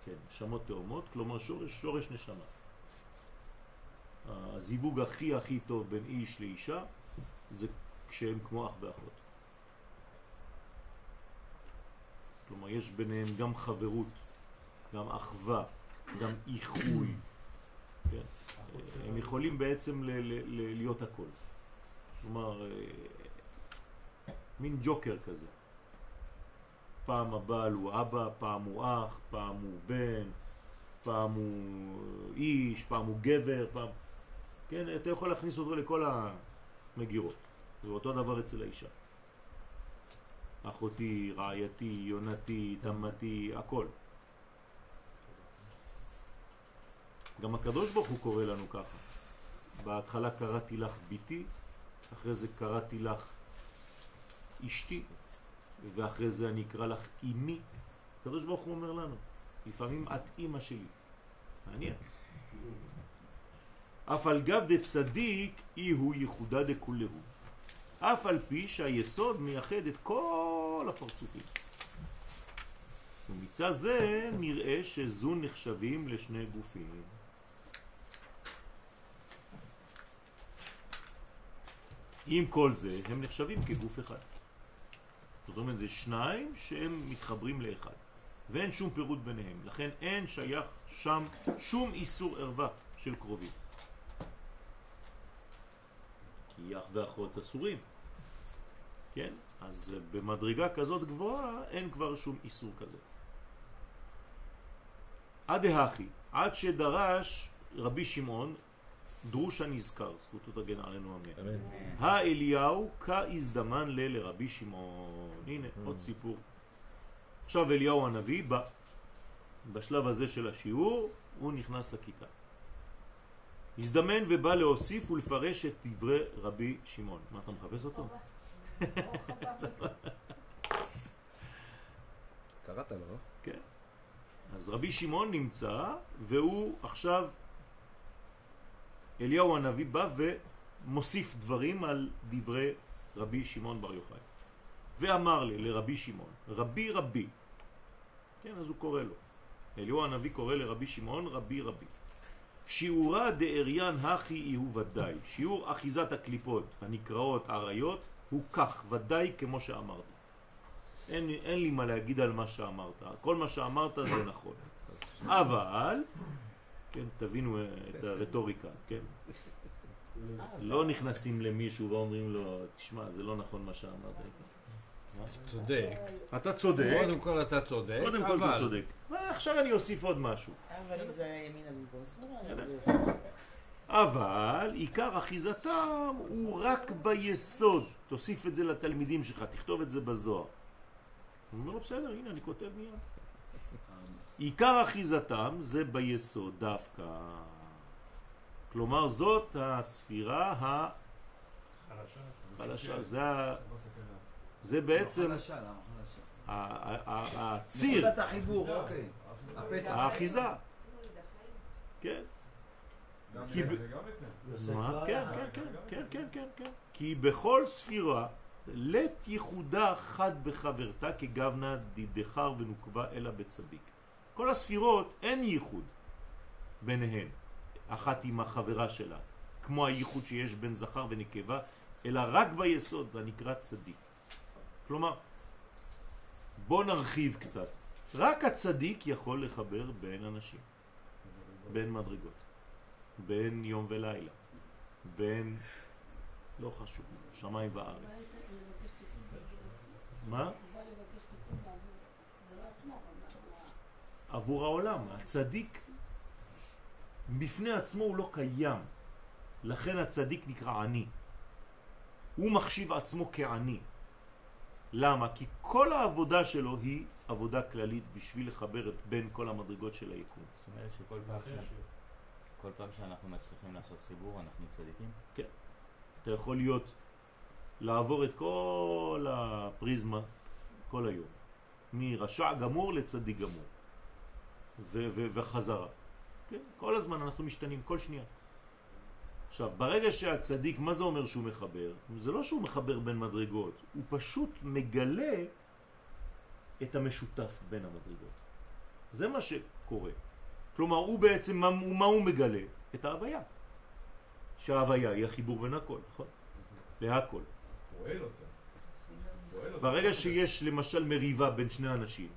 כן, נשמות תאומות, כלומר שורש, שורש נשמה. הזיווג הכי הכי טוב בין איש לאישה זה כשהם כמו אח ואחות. כלומר יש ביניהם גם חברות, גם אחווה, גם איחוי. כן? הם יכולים בעצם להיות הכל. כלומר, אה, מין ג'וקר כזה. פעם הבעל הוא אבא, פעם הוא אח, פעם הוא בן, פעם הוא איש, פעם הוא גבר, פעם... כן, אתה יכול להכניס אותו לכל המגירות. זה אותו דבר אצל האישה. אחותי, רעייתי, יונתי, תמתי, הכל. גם הקדוש ברוך הוא קורא לנו ככה. בהתחלה קראתי לך ביתי, אחרי זה קראתי לך אשתי, ואחרי זה אני אקרא לך אמי. הקדוש ברוך הוא אומר לנו, לפעמים את אמא שלי. מעניין. אף על גב דצדיק אי הוא ייחודה דכולהו. אף על פי שהיסוד מייחד את כל הפרצופים. ומצד זה נראה שזו נחשבים לשני גופים. עם כל זה הם נחשבים כגוף אחד. זאת אומרת זה שניים שהם מתחברים לאחד ואין שום פירוט ביניהם לכן אין שייך שם שום איסור ערווה של קרובים כי אח ואחות אסורים כן? אז במדרגה כזאת גבוהה אין כבר שום איסור כזה עד ההכי עד שדרש רבי שמעון דרוש הנזכר, זכותו תגן עלינו אמן. אמן. האליהו כהזדמן ל לרבי שמעון. הנה, עוד סיפור. עכשיו אליהו הנביא בא. בשלב הזה של השיעור הוא נכנס לכיתה. הזדמן ובא להוסיף ולפרש את דברי רבי שמעון. מה אתה מחפש אותו? קראת לו, לא? כן. אז רבי שמעון נמצא, והוא עכשיו, אליהו הנביא בא ומוסיף דברים על דברי רבי שמעון בר יוחאי. ואמר לי לרבי שמעון, רבי רבי, כן, אז הוא קורא לו. אליהו הנביא קורא לרבי שמעון רבי רבי. שיעורה דאריין הכי הוא ודאי. שיעור אחיזת הקליפות הנקראות עריות הוא כך, ודאי כמו שאמרת. אין, אין לי מה להגיד על מה שאמרת. כל מה שאמרת זה נכון. אבל, כן, תבינו אה, את הרטוריקה, כן? לא נכנסים למישהו ואומרים לו, תשמע, זה לא נכון מה שאמרת. צודק. אתה צודק, קודם כל אתה צודק, קודם כל אתה צודק. ועכשיו אני אוסיף עוד משהו. אבל אם זה היה ימינה במקום שמאלה, אבל עיקר אחיזתם הוא רק ביסוד. תוסיף את זה לתלמידים שלך, תכתוב את זה בזוהר. הוא אומר לו, בסדר, הנה, אני כותב מיד. עיקר אחיזתם זה ביסוד דווקא. כלומר, זאת הספירה. זה, ה- זה בעצם לא חלשה, חלשה? ה- ה- ה- הציר, נקודת החיבור, אוקיי. הפתח. האחיזה. כן. כן, כן, כן, כן, כן, כן, כן. כי בכל ספירה לית ייחודה חד בחברתה כגוונה דדחר ונוקבה אלא בצדיק. כל הספירות אין ייחוד ביניהן, אחת עם החברה שלה, כמו הייחוד שיש בין זכר ונקבה, אלא רק ביסוד הנקרא צדיק. כלומר, בוא נרחיב קצת. רק הצדיק יכול לחבר בין אנשים, בין מדרגות. בין יום ולילה, בין, לא חשוב, שמיים וארץ. מה? עבור העולם. הצדיק בפני עצמו הוא לא קיים. לכן הצדיק נקרא עני. הוא מחשיב עצמו כעני. למה? כי כל העבודה שלו היא עבודה כללית בשביל לחבר את בין כל המדרגות של היקום. זאת אומרת שכל פעם כל פעם שאנחנו מצליחים לעשות חיבור אנחנו צדיקים? אתה יכול להיות, לעבור את כל הפריזמה כל היום. מרשע גמור לצדיק גמור. וחזרה. כן? כל הזמן אנחנו משתנים, כל שנייה. עכשיו, ברגע שהצדיק, מה זה אומר שהוא מחבר? זה לא שהוא מחבר בין מדרגות, הוא פשוט מגלה את המשותף בין המדרגות. זה מה שקורה. כלומר, הוא בעצם, מה, מה הוא מגלה? את ההוויה. שההוויה היא החיבור בין הכל, נכון? להכל. ברגע שיש למשל מריבה בין שני אנשים,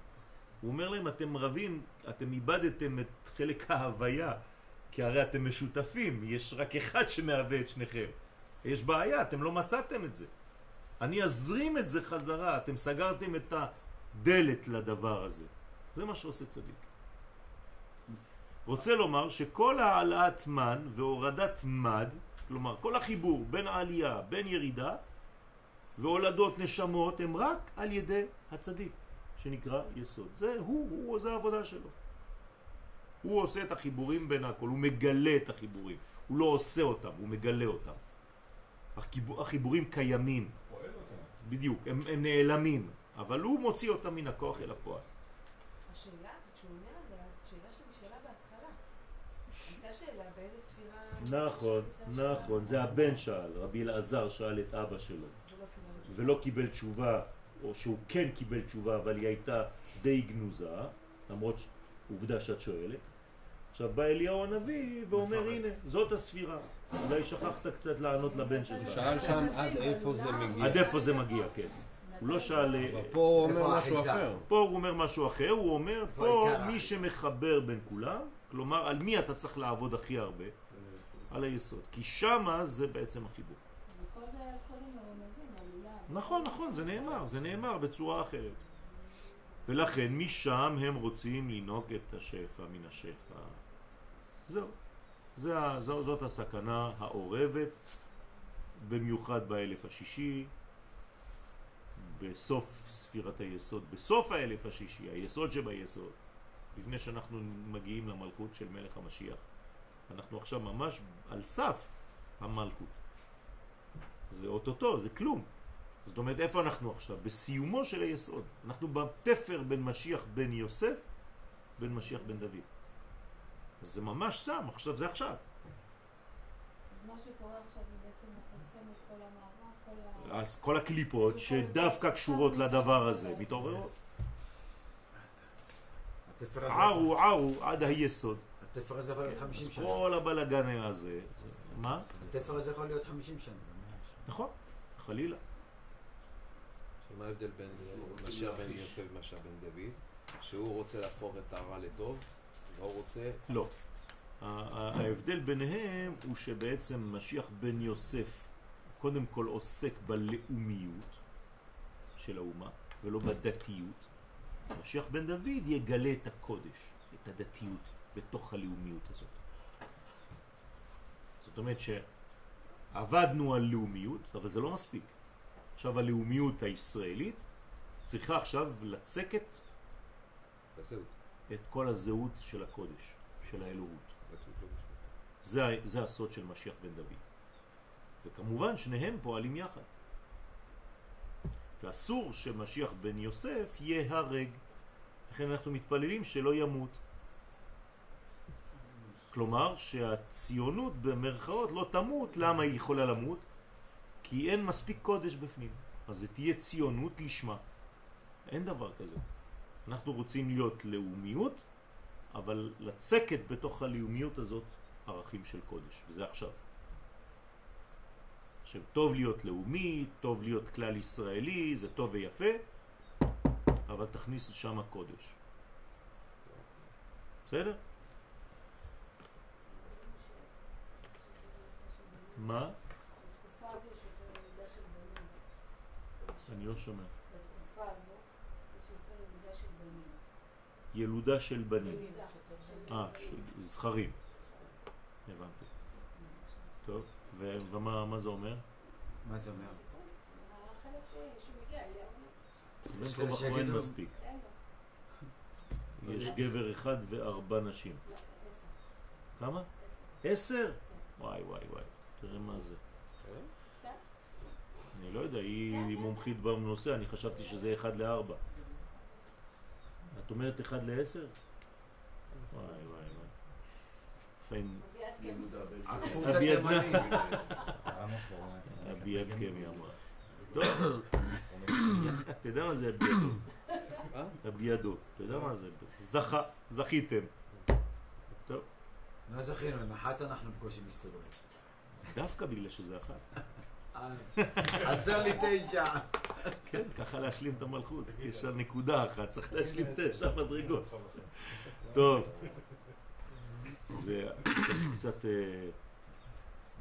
הוא אומר להם, אתם רבים, אתם איבדתם את חלק ההוויה, כי הרי אתם משותפים, יש רק אחד שמהווה את שניכם. יש בעיה, אתם לא מצאתם את זה. אני אזרים את זה חזרה, אתם סגרתם את הדלת לדבר הזה. זה מה שעושה צדיק. רוצה לומר שכל העלאת מן והורדת מד, כלומר כל החיבור בין העלייה, בין ירידה, והולדות נשמות הם רק על ידי הצדיק שנקרא יסוד. זה הוא, הוא, זה העבודה שלו. הוא עושה את החיבורים בין הכל, הוא מגלה את החיבורים. הוא לא עושה אותם, הוא מגלה אותם. החיבור, החיבורים קיימים. בדיוק, הם, הם נעלמים, אבל הוא מוציא אותם מן הכוח אל הפועל. השאלה הזאת שהוא עונה עליה, זאת שאלה שנשאלה בהתחלה. הייתה שאלה באיזה ספירה... נכון, נכון, זה הבן שאל, רבי אלעזר שאל את אבא שלו, ולא קיבל תשובה, או שהוא כן קיבל תשובה, אבל היא הייתה די גנוזה, למרות עובדה שאת שואלת. עכשיו בא אליהו הנביא ואומר. הנה, זאת הספירה. אולי שכחת קצת לענות לבן שלך. שאל שם עד איפה זה מגיע. עד איפה זה מגיע, כן. הוא לא שאל... אה, פה הוא אומר משהו? אחר. פה הוא אומר משהו אחר, הוא אומר פה? מי שמחבר בין כולם, כלומר על מי אתה צריך לעבוד הכי הרבה? על היסוד. כי שמה זה בעצם החיבור. נכון, נכון, זה נאמר, זה נאמר בצורה אחרת. ולכן משם הם רוצים לנהוג את השפע מן השפע. זהו. זה, זו, זאת הסכנה האורבת, במיוחד באלף השישי, בסוף ספירת היסוד, בסוף האלף השישי, היסוד שביסוד, לפני שאנחנו מגיעים למלכות של מלך המשיח. אנחנו עכשיו ממש על סף המלכות. זה אוטוטו, זה כלום. זאת אומרת, איפה אנחנו עכשיו? בסיומו של היסוד. אנחנו בתפר בין משיח בן יוסף, בין משיח בן דוד. אז זה ממש שם, עכשיו זה עכשיו. אז מה שקורה עכשיו זה בעצם לחסם את כל המערך, כל ה... אז כל הקליפות שדווקא קשורות לדבר הזה מתעוררות. ערו ערו עד היסוד. התפר הזה יכול להיות כן, 50 אז שנה. כל הבלגן הזה, מה? התפר הזה יכול להיות 50 שנה. נכון, חלילה. מה ההבדל בין משיח בן יוסף ומשיח בן דוד? שהוא רוצה להפוך את הרע לטוב, והוא רוצה... לא. ההבדל ביניהם הוא שבעצם משיח בן יוסף קודם כל עוסק בלאומיות של האומה ולא בדתיות. משיח בן דוד יגלה את הקודש, את הדתיות בתוך הלאומיות הזאת. זאת אומרת שעבדנו על לאומיות, אבל זה לא מספיק. עכשיו הלאומיות הישראלית צריכה עכשיו לצקת הזהות. את כל הזהות של הקודש, של האלוהות. זה, זה הסוד של משיח בן דוד. וכמובן שניהם פועלים יחד. ואסור שמשיח בן יוסף יהרג. לכן אנחנו מתפללים שלא ימות. כלומר שהציונות במרכאות לא תמות, למה היא יכולה למות? כי אין מספיק קודש בפנים. אז זה תהיה ציונות לשמה. אין דבר כזה. אנחנו רוצים להיות לאומיות, אבל לצקת בתוך הלאומיות הזאת ערכים של קודש, וזה עכשיו. עכשיו, טוב להיות לאומי, טוב להיות כלל ישראלי, זה טוב ויפה, אבל תכניס שם קודש. בסדר? מה? בתקופה הזו יש יותר ילודה של בנים. אני לא שומע. בתקופה הזו יש יותר ילודה של בנים. ילודה של בנים. אה. של זכרים. הבנתי. טוב, ומה מה זה אומר? מה זה אומר? החלק ש- שהוא מגיע אליה, בין יש כה וכה אין מספיק. יש גבר אחד וארבע נשים. כמה? עשר? וואי וואי וואי, תראה מה זה. כן. אני לא יודע, היא מומחית בנושא, אני חשבתי שזה אחד לארבע. את אומרת אחד לעשר? וואי וואי וואי. פיין, אביעד. ילודה בן עקפו שם. את אבי התימנים. אבי יד קמי אמרה. טוב, אתה יודע מה זה אבי ידו? אה? אבי ידו, אתה יודע מה זה? זכה, זכיתם. טוב, לא זכינו, עם אחת אנחנו בקושי מסתדרים. דווקא בגלל שזה אחת. אה, חסר לי תשע. כן, ככה להשלים את המלכות. יש שם נקודה אחת, צריך להשלים תשע מדרגות. טוב. זה צריך קצת אה,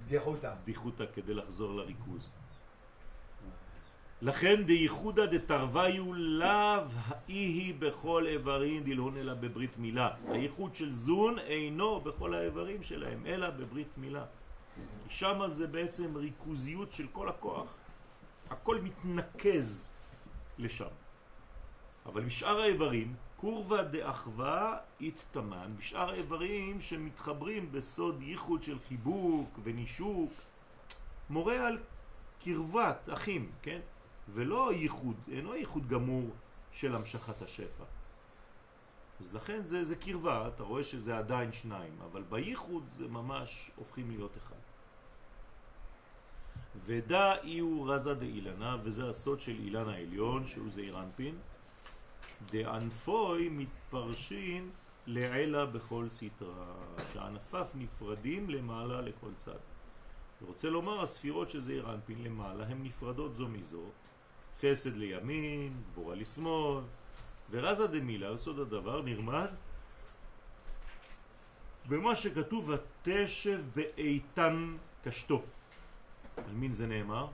דיחותה. דיחותא כדי לחזור לריכוז. לכן דייחודא דתרוויו לאו האי בכל איברים דילהון אלא בברית מילה. הייחוד של זון אינו בכל האיברים שלהם, אלא בברית מילה. כי שמה זה בעצם ריכוזיות של כל הכוח. הכל מתנקז לשם. אבל בשאר האיברים, קורבה דאחווה התתמן, בשאר האיברים שמתחברים בסוד ייחוד של חיבוק ונישוק, מורה על קרבת אחים, כן? ולא ייחוד, אינו ייחוד גמור של המשכת השפע. אז לכן זה, זה קרבה, אתה רואה שזה עדיין שניים, אבל בייחוד זה ממש הופכים להיות אחד. ודא איהו רזה דאילנה, וזה הסוד של אילן העליון, שהוא זעיר אנפין, דענפוי מתפרשין לעילה בכל סתרה, שענפיו נפרדים למעלה לכל צד. רוצה לומר, הספירות של זעיר אנפין למעלה הן נפרדות זו מזו, חסד לימין, גבורה לשמאל, ורזה דמילה, יסוד הדבר, נרמז במה שכתוב ותשב באיתן קשתו. על מין זה נאמר?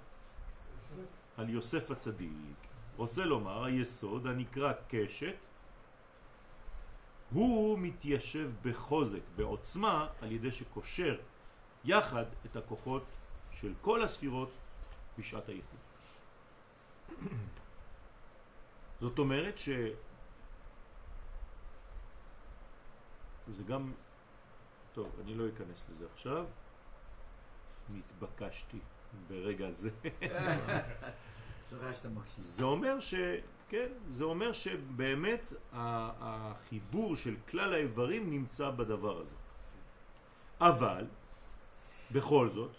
על יוסף הצדיק. רוצה לומר, היסוד הנקרא קשת, הוא מתיישב בחוזק, בעוצמה, על ידי שקושר יחד את הכוחות של כל הספירות בשעת הייחוד. זאת אומרת ש... זה גם... טוב, אני לא אכנס לזה עכשיו. נתבקשתי ברגע זה. זה אומר ש... כן, זה אומר שבאמת החיבור של כלל האיברים נמצא בדבר הזה. אבל, בכל זאת,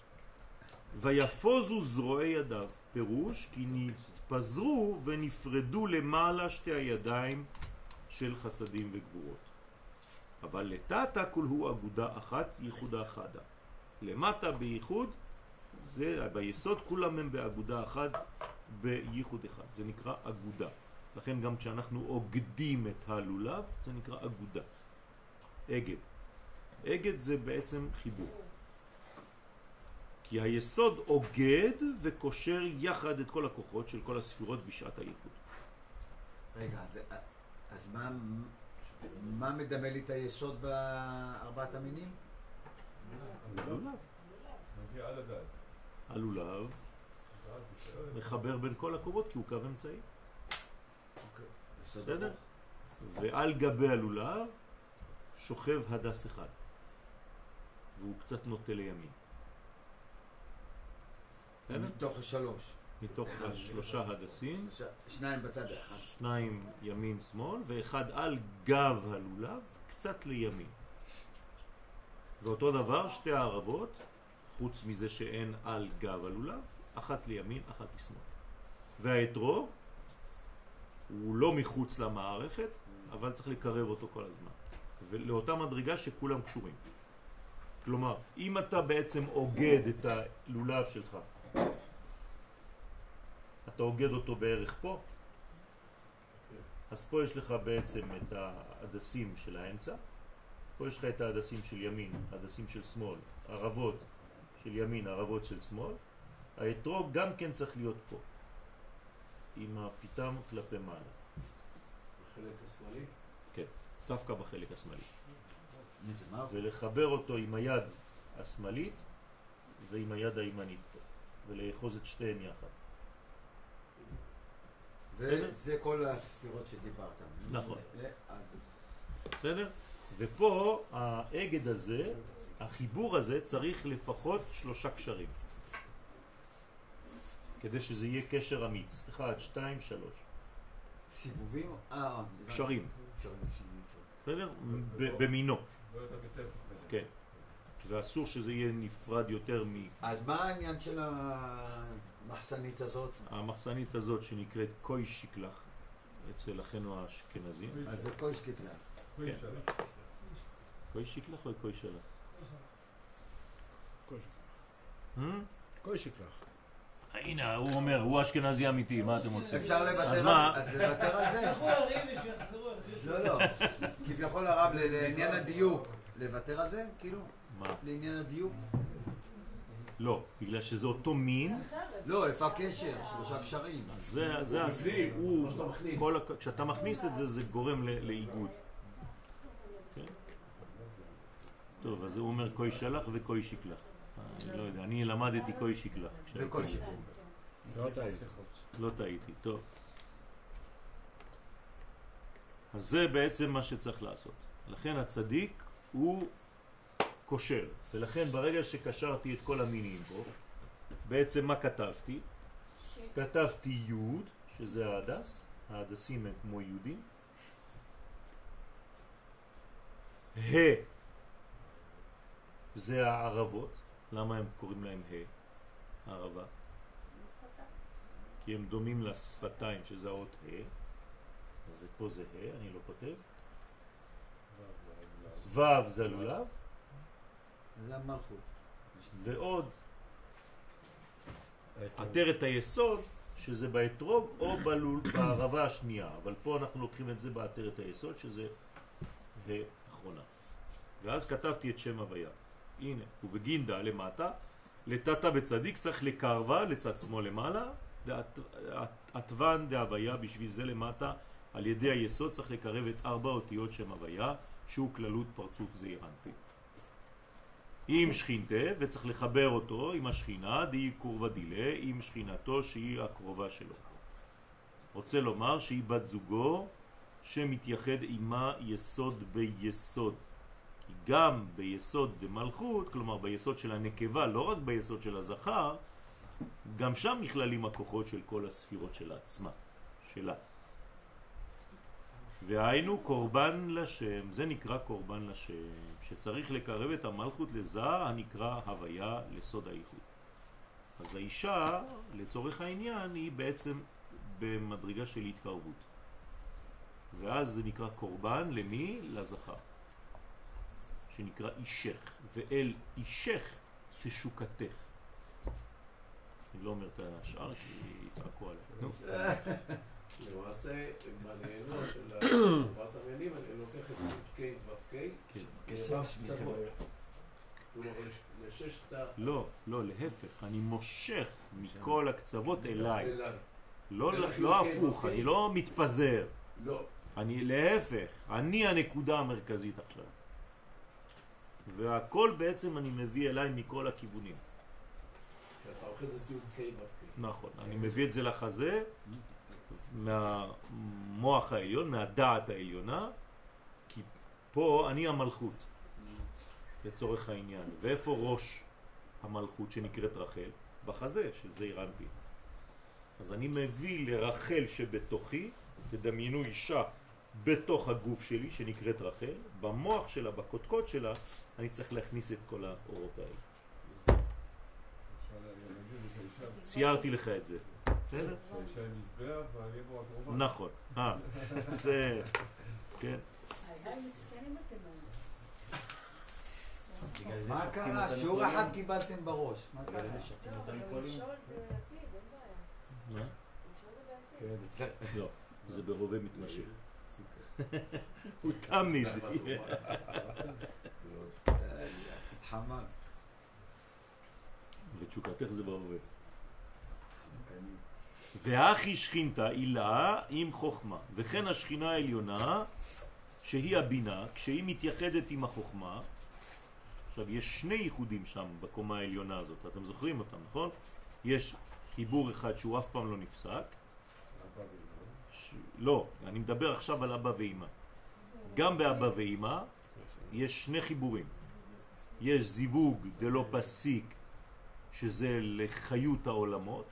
ויפוזו זרועי ידיו, פירוש כי נתפזרו ונפרדו למעלה שתי הידיים של חסדים וגבורות. אבל לטאטה כולהו אגודה אחת, ייחודה חדה. למטה בייחוד, זה ביסוד כולם הם באגודה אחת, בייחוד אחד. זה נקרא אגודה. לכן גם כשאנחנו אוגדים את הלולב, זה נקרא אגודה. אגד. אגד זה בעצם חיבור. כי היסוד אוגד וקושר יחד את כל הכוחות של כל הספירות בשעת הייחוד. רגע, אז, אז מה, מה מדמה לי את היסוד בארבעת המינים? הלולב. מחבר בין כל הקורות כי הוא קו אמצעי. בסדר? ועל גבי הלולב שוכב הדס אחד. והוא קצת נוטה לימין. מתוך השלוש. מתוך השלושה הדסים, שניים בצד האחד. שניים ימין שמאל ואחד על גב הלולב קצת לימין. ואותו דבר שתי הערבות, חוץ מזה שאין על גב הלולב, אחת לימין, אחת לשמאל. והאתרוג הוא לא מחוץ למערכת, אבל צריך לקרב אותו כל הזמן. ולאותה מדרגה שכולם קשורים. כלומר, אם אתה בעצם אוגד את הלולב שלך, אתה אוגד אותו בערך פה, אז פה יש לך בעצם את ההדסים של האמצע, פה יש לך את ההדסים של ימין, ההדסים של שמאל, ערבות של ימין, ערבות של שמאל, האתרוג גם כן צריך להיות פה, עם הפיתם כלפי מעלה. בחלק השמאלי? כן, דווקא בחלק השמאלי. ולחבר אותו עם היד השמאלית ועם היד הימנית פה, ולאחוז את שתיהן יחד. וזה כל הספירות שדיברת. נכון. בסדר? ופה האגד הזה, החיבור הזה צריך לפחות שלושה קשרים. כדי שזה יהיה קשר אמיץ. אחד, שתיים, שלוש. סיבובים? אה, קשרים. קשרים. בסדר? ב- במינו. לא. כן. ואסור שזה יהיה נפרד יותר מ... אז מה העניין של המחסנית הזאת? המחסנית הזאת שנקראת קוי שיקלח אצל אחינו האשכנזים. אז זה קוי שקטלה. כן. קוי שיקלח או קוי שלח? קוי שיקלח. הנה, הוא אומר, הוא אשכנזי אמיתי, מה אתם רוצים? אפשר לוותר על- מה? אז זה? יצטרכו לריב ושיחזרו על זה. לא, לא. כביכול הרב, ל- לעניין הדיוק, לוותר על זה? כאילו? מה? לעניין הדיוק? לא, בגלל שזה אותו מין, לא, איפה הקשר? שלושה קשרים. זה, זה, הוא, מה כשאתה מכניס את זה, זה גורם ל- לאיגוד. כן? טוב, אז הוא אומר קוי שלח וקוי שיקלח. אני לא יודע, אני למדתי קוי וכל ילד. שיקום. לא טעית. לא טעיתי, טוב. אז זה בעצם מה שצריך לעשות. לכן הצדיק הוא קושר, ולכן ברגע שקשרתי את כל המינים פה, בעצם מה כתבתי? כתבתי יוד, שזה ההדס, ההדסים הם כמו יהודים. ה זה הערבות, למה הם קוראים להם ה? הערבה. כי הם דומים לשפתיים, שזה האות ה', אז פה זה ה', אני לא כותב. ו' זה לולב, זה המלכות. ועוד עטרת היסוד, שזה באתרוג או בלול, בערבה השנייה, אבל פה אנחנו לוקחים את זה בעטרת היסוד, שזה ה' אחרונה. ואז כתבתי את שם הוויה. הנה, ובגינדה למטה, לטאטה בצדיק צריך לקרבה לצד שמאל למעלה, עטוון דהוויה בשביל זה למטה, על ידי היסוד צריך לקרב את ארבע אותיות שם הוויה, שהוא כללות פרצוף זעיר אנפי. עם שכינתה, וצריך לחבר אותו עם השכינה, די קורבה דילה, עם שכינתו שהיא הקרובה שלו. רוצה לומר שהיא בת זוגו שמתייחד עימה יסוד ביסוד. כי גם ביסוד דמלכות, כלומר ביסוד של הנקבה, לא רק ביסוד של הזכר, גם שם נכללים הכוחות של כל הספירות של עצמה, שלה. והיינו קורבן לשם, זה נקרא קורבן לשם, שצריך לקרב את המלכות לזה הנקרא הוויה לסוד האיחוד. אז האישה, לצורך העניין, היא בעצם במדרגה של התקרבות. ואז זה נקרא קורבן למי? לזכר. שנקרא אישך, ואל אישך תשוקתך. אני לא אומר את השאר כי יצעקו עליי. נו. למעשה, בעניינו של ארבעת המינים, אני לוקח את י"ק ו"ק, כן. לששת ה... לא, לא, להפך, אני מושך מכל הקצוות אליי. לא, לא כן, הפוך. אני לא מתפזר. לא. אני להפך, אני הנקודה המרכזית עכשיו. והכל בעצם אני מביא אליי מכל הכיוונים. כשאתה אוכל את י"ק ו"ק. נכון, אני מביא את זה לחזה מהמוח העליון, מהדעת העליונה, כי פה אני המלכות, לצורך העניין. ואיפה ראש המלכות שנקראת רחל? בחזה של זעיר אנפין. אז אני מביא לרחל שבתוכי, תדמיינו אישה בתוך הגוף שלי שנקראת רחל, במוח שלה, בקודקוד שלה, אני צריך להכניס את כל האורות האלה. ציירתי לך את זה. בסדר? נכון. אה, זה... כן. מה קרה? שיעור. אחד קיבלתם בראש. מה קרה? לא. כן, לא, זה ברובה מתמשך. הוא תמיד. התחמק. ותשוקתך זה בהווה. והכי שכינתה עילה עם חוכמה, וכן השכינה העליונה שהיא הבינה, כשהיא מתייחדת עם החוכמה, עכשיו יש שני ייחודים שם בקומה העליונה הזאת, אתם זוכרים אותם, נכון? יש חיבור אחד שהוא אף פעם לא נפסק, ש... לא, אני מדבר עכשיו על אבא ואמא. גם באבא ואמא יש שני חיבורים. יש זיווג דלא פסיק, שזה לחיות העולמות,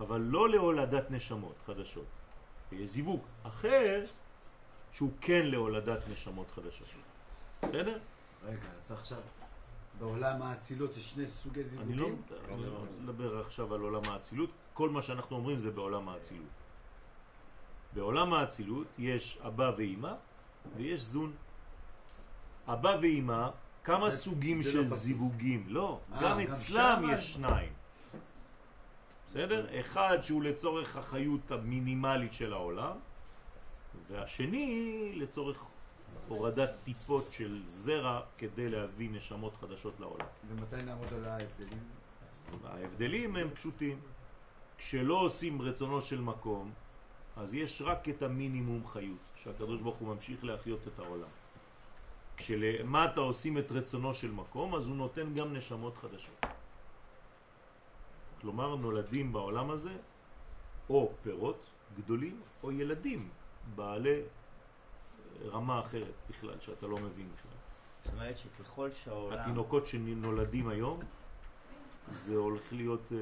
אבל לא להולדת נשמות חדשות. ויש זיווג אחר, שהוא כן להולדת נשמות חדשות. בסדר? רגע, אז עכשיו, בעולם האצילות יש שני סוגי לא זיווגים? אני לא מדבר עכשיו על עולם האצילות, כל מה שאנחנו אומרים זה בעולם האצילות. בעולם האצילות יש אבא ואימא ויש זון. אבא ואימא, כמה זה- סוגים זה של לא. זיווגים? לא, אה, גם גם אצלם יש שניים. בסדר? אחד שהוא לצורך החיות המינימלית של העולם, והשני לצורך הורדת טיפות של זרע כדי להביא נשמות חדשות לעולם. ומתי נעמוד על ההבדלים? ההבדלים הם פשוטים. כשלא עושים רצונו של מקום, אז יש רק את המינימום חיות, שהקדוש ברוך הוא ממשיך להחיות את העולם. כשלמטה עושים את רצונו של מקום, אז הוא נותן גם נשמות חדשות. כלומר, נולדים בעולם הזה או פירות גדולים, או ילדים בעלי רמה אחרת בכלל, שאתה לא מבין בכלל. זאת אומרת שככל שהעולם... התינוקות שנולדים היום, זה הולך להיות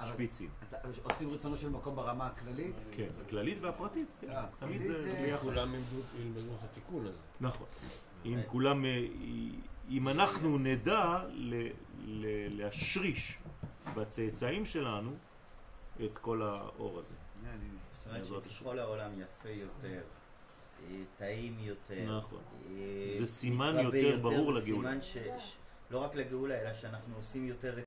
אה, שפיצים. אתה- עושים רצונו של מקום ברמה הכללית? כן, הכללית והפרטית, כן. אה, תמיד זה זה-. כולם ילמדו את התיקון הזה. נכון. אם כולם, אה, אם אנחנו נדע ל- ל- להשריש בצאצאים שלנו את כל האור הזה. זאת. שככל העולם יפה יותר, אה, טעים יותר, נכון. אה, זה סימן יותר ברור זה לגאולה. סימן ש... ש- לא רק לגאולה, אלא שאנחנו עושים יותר את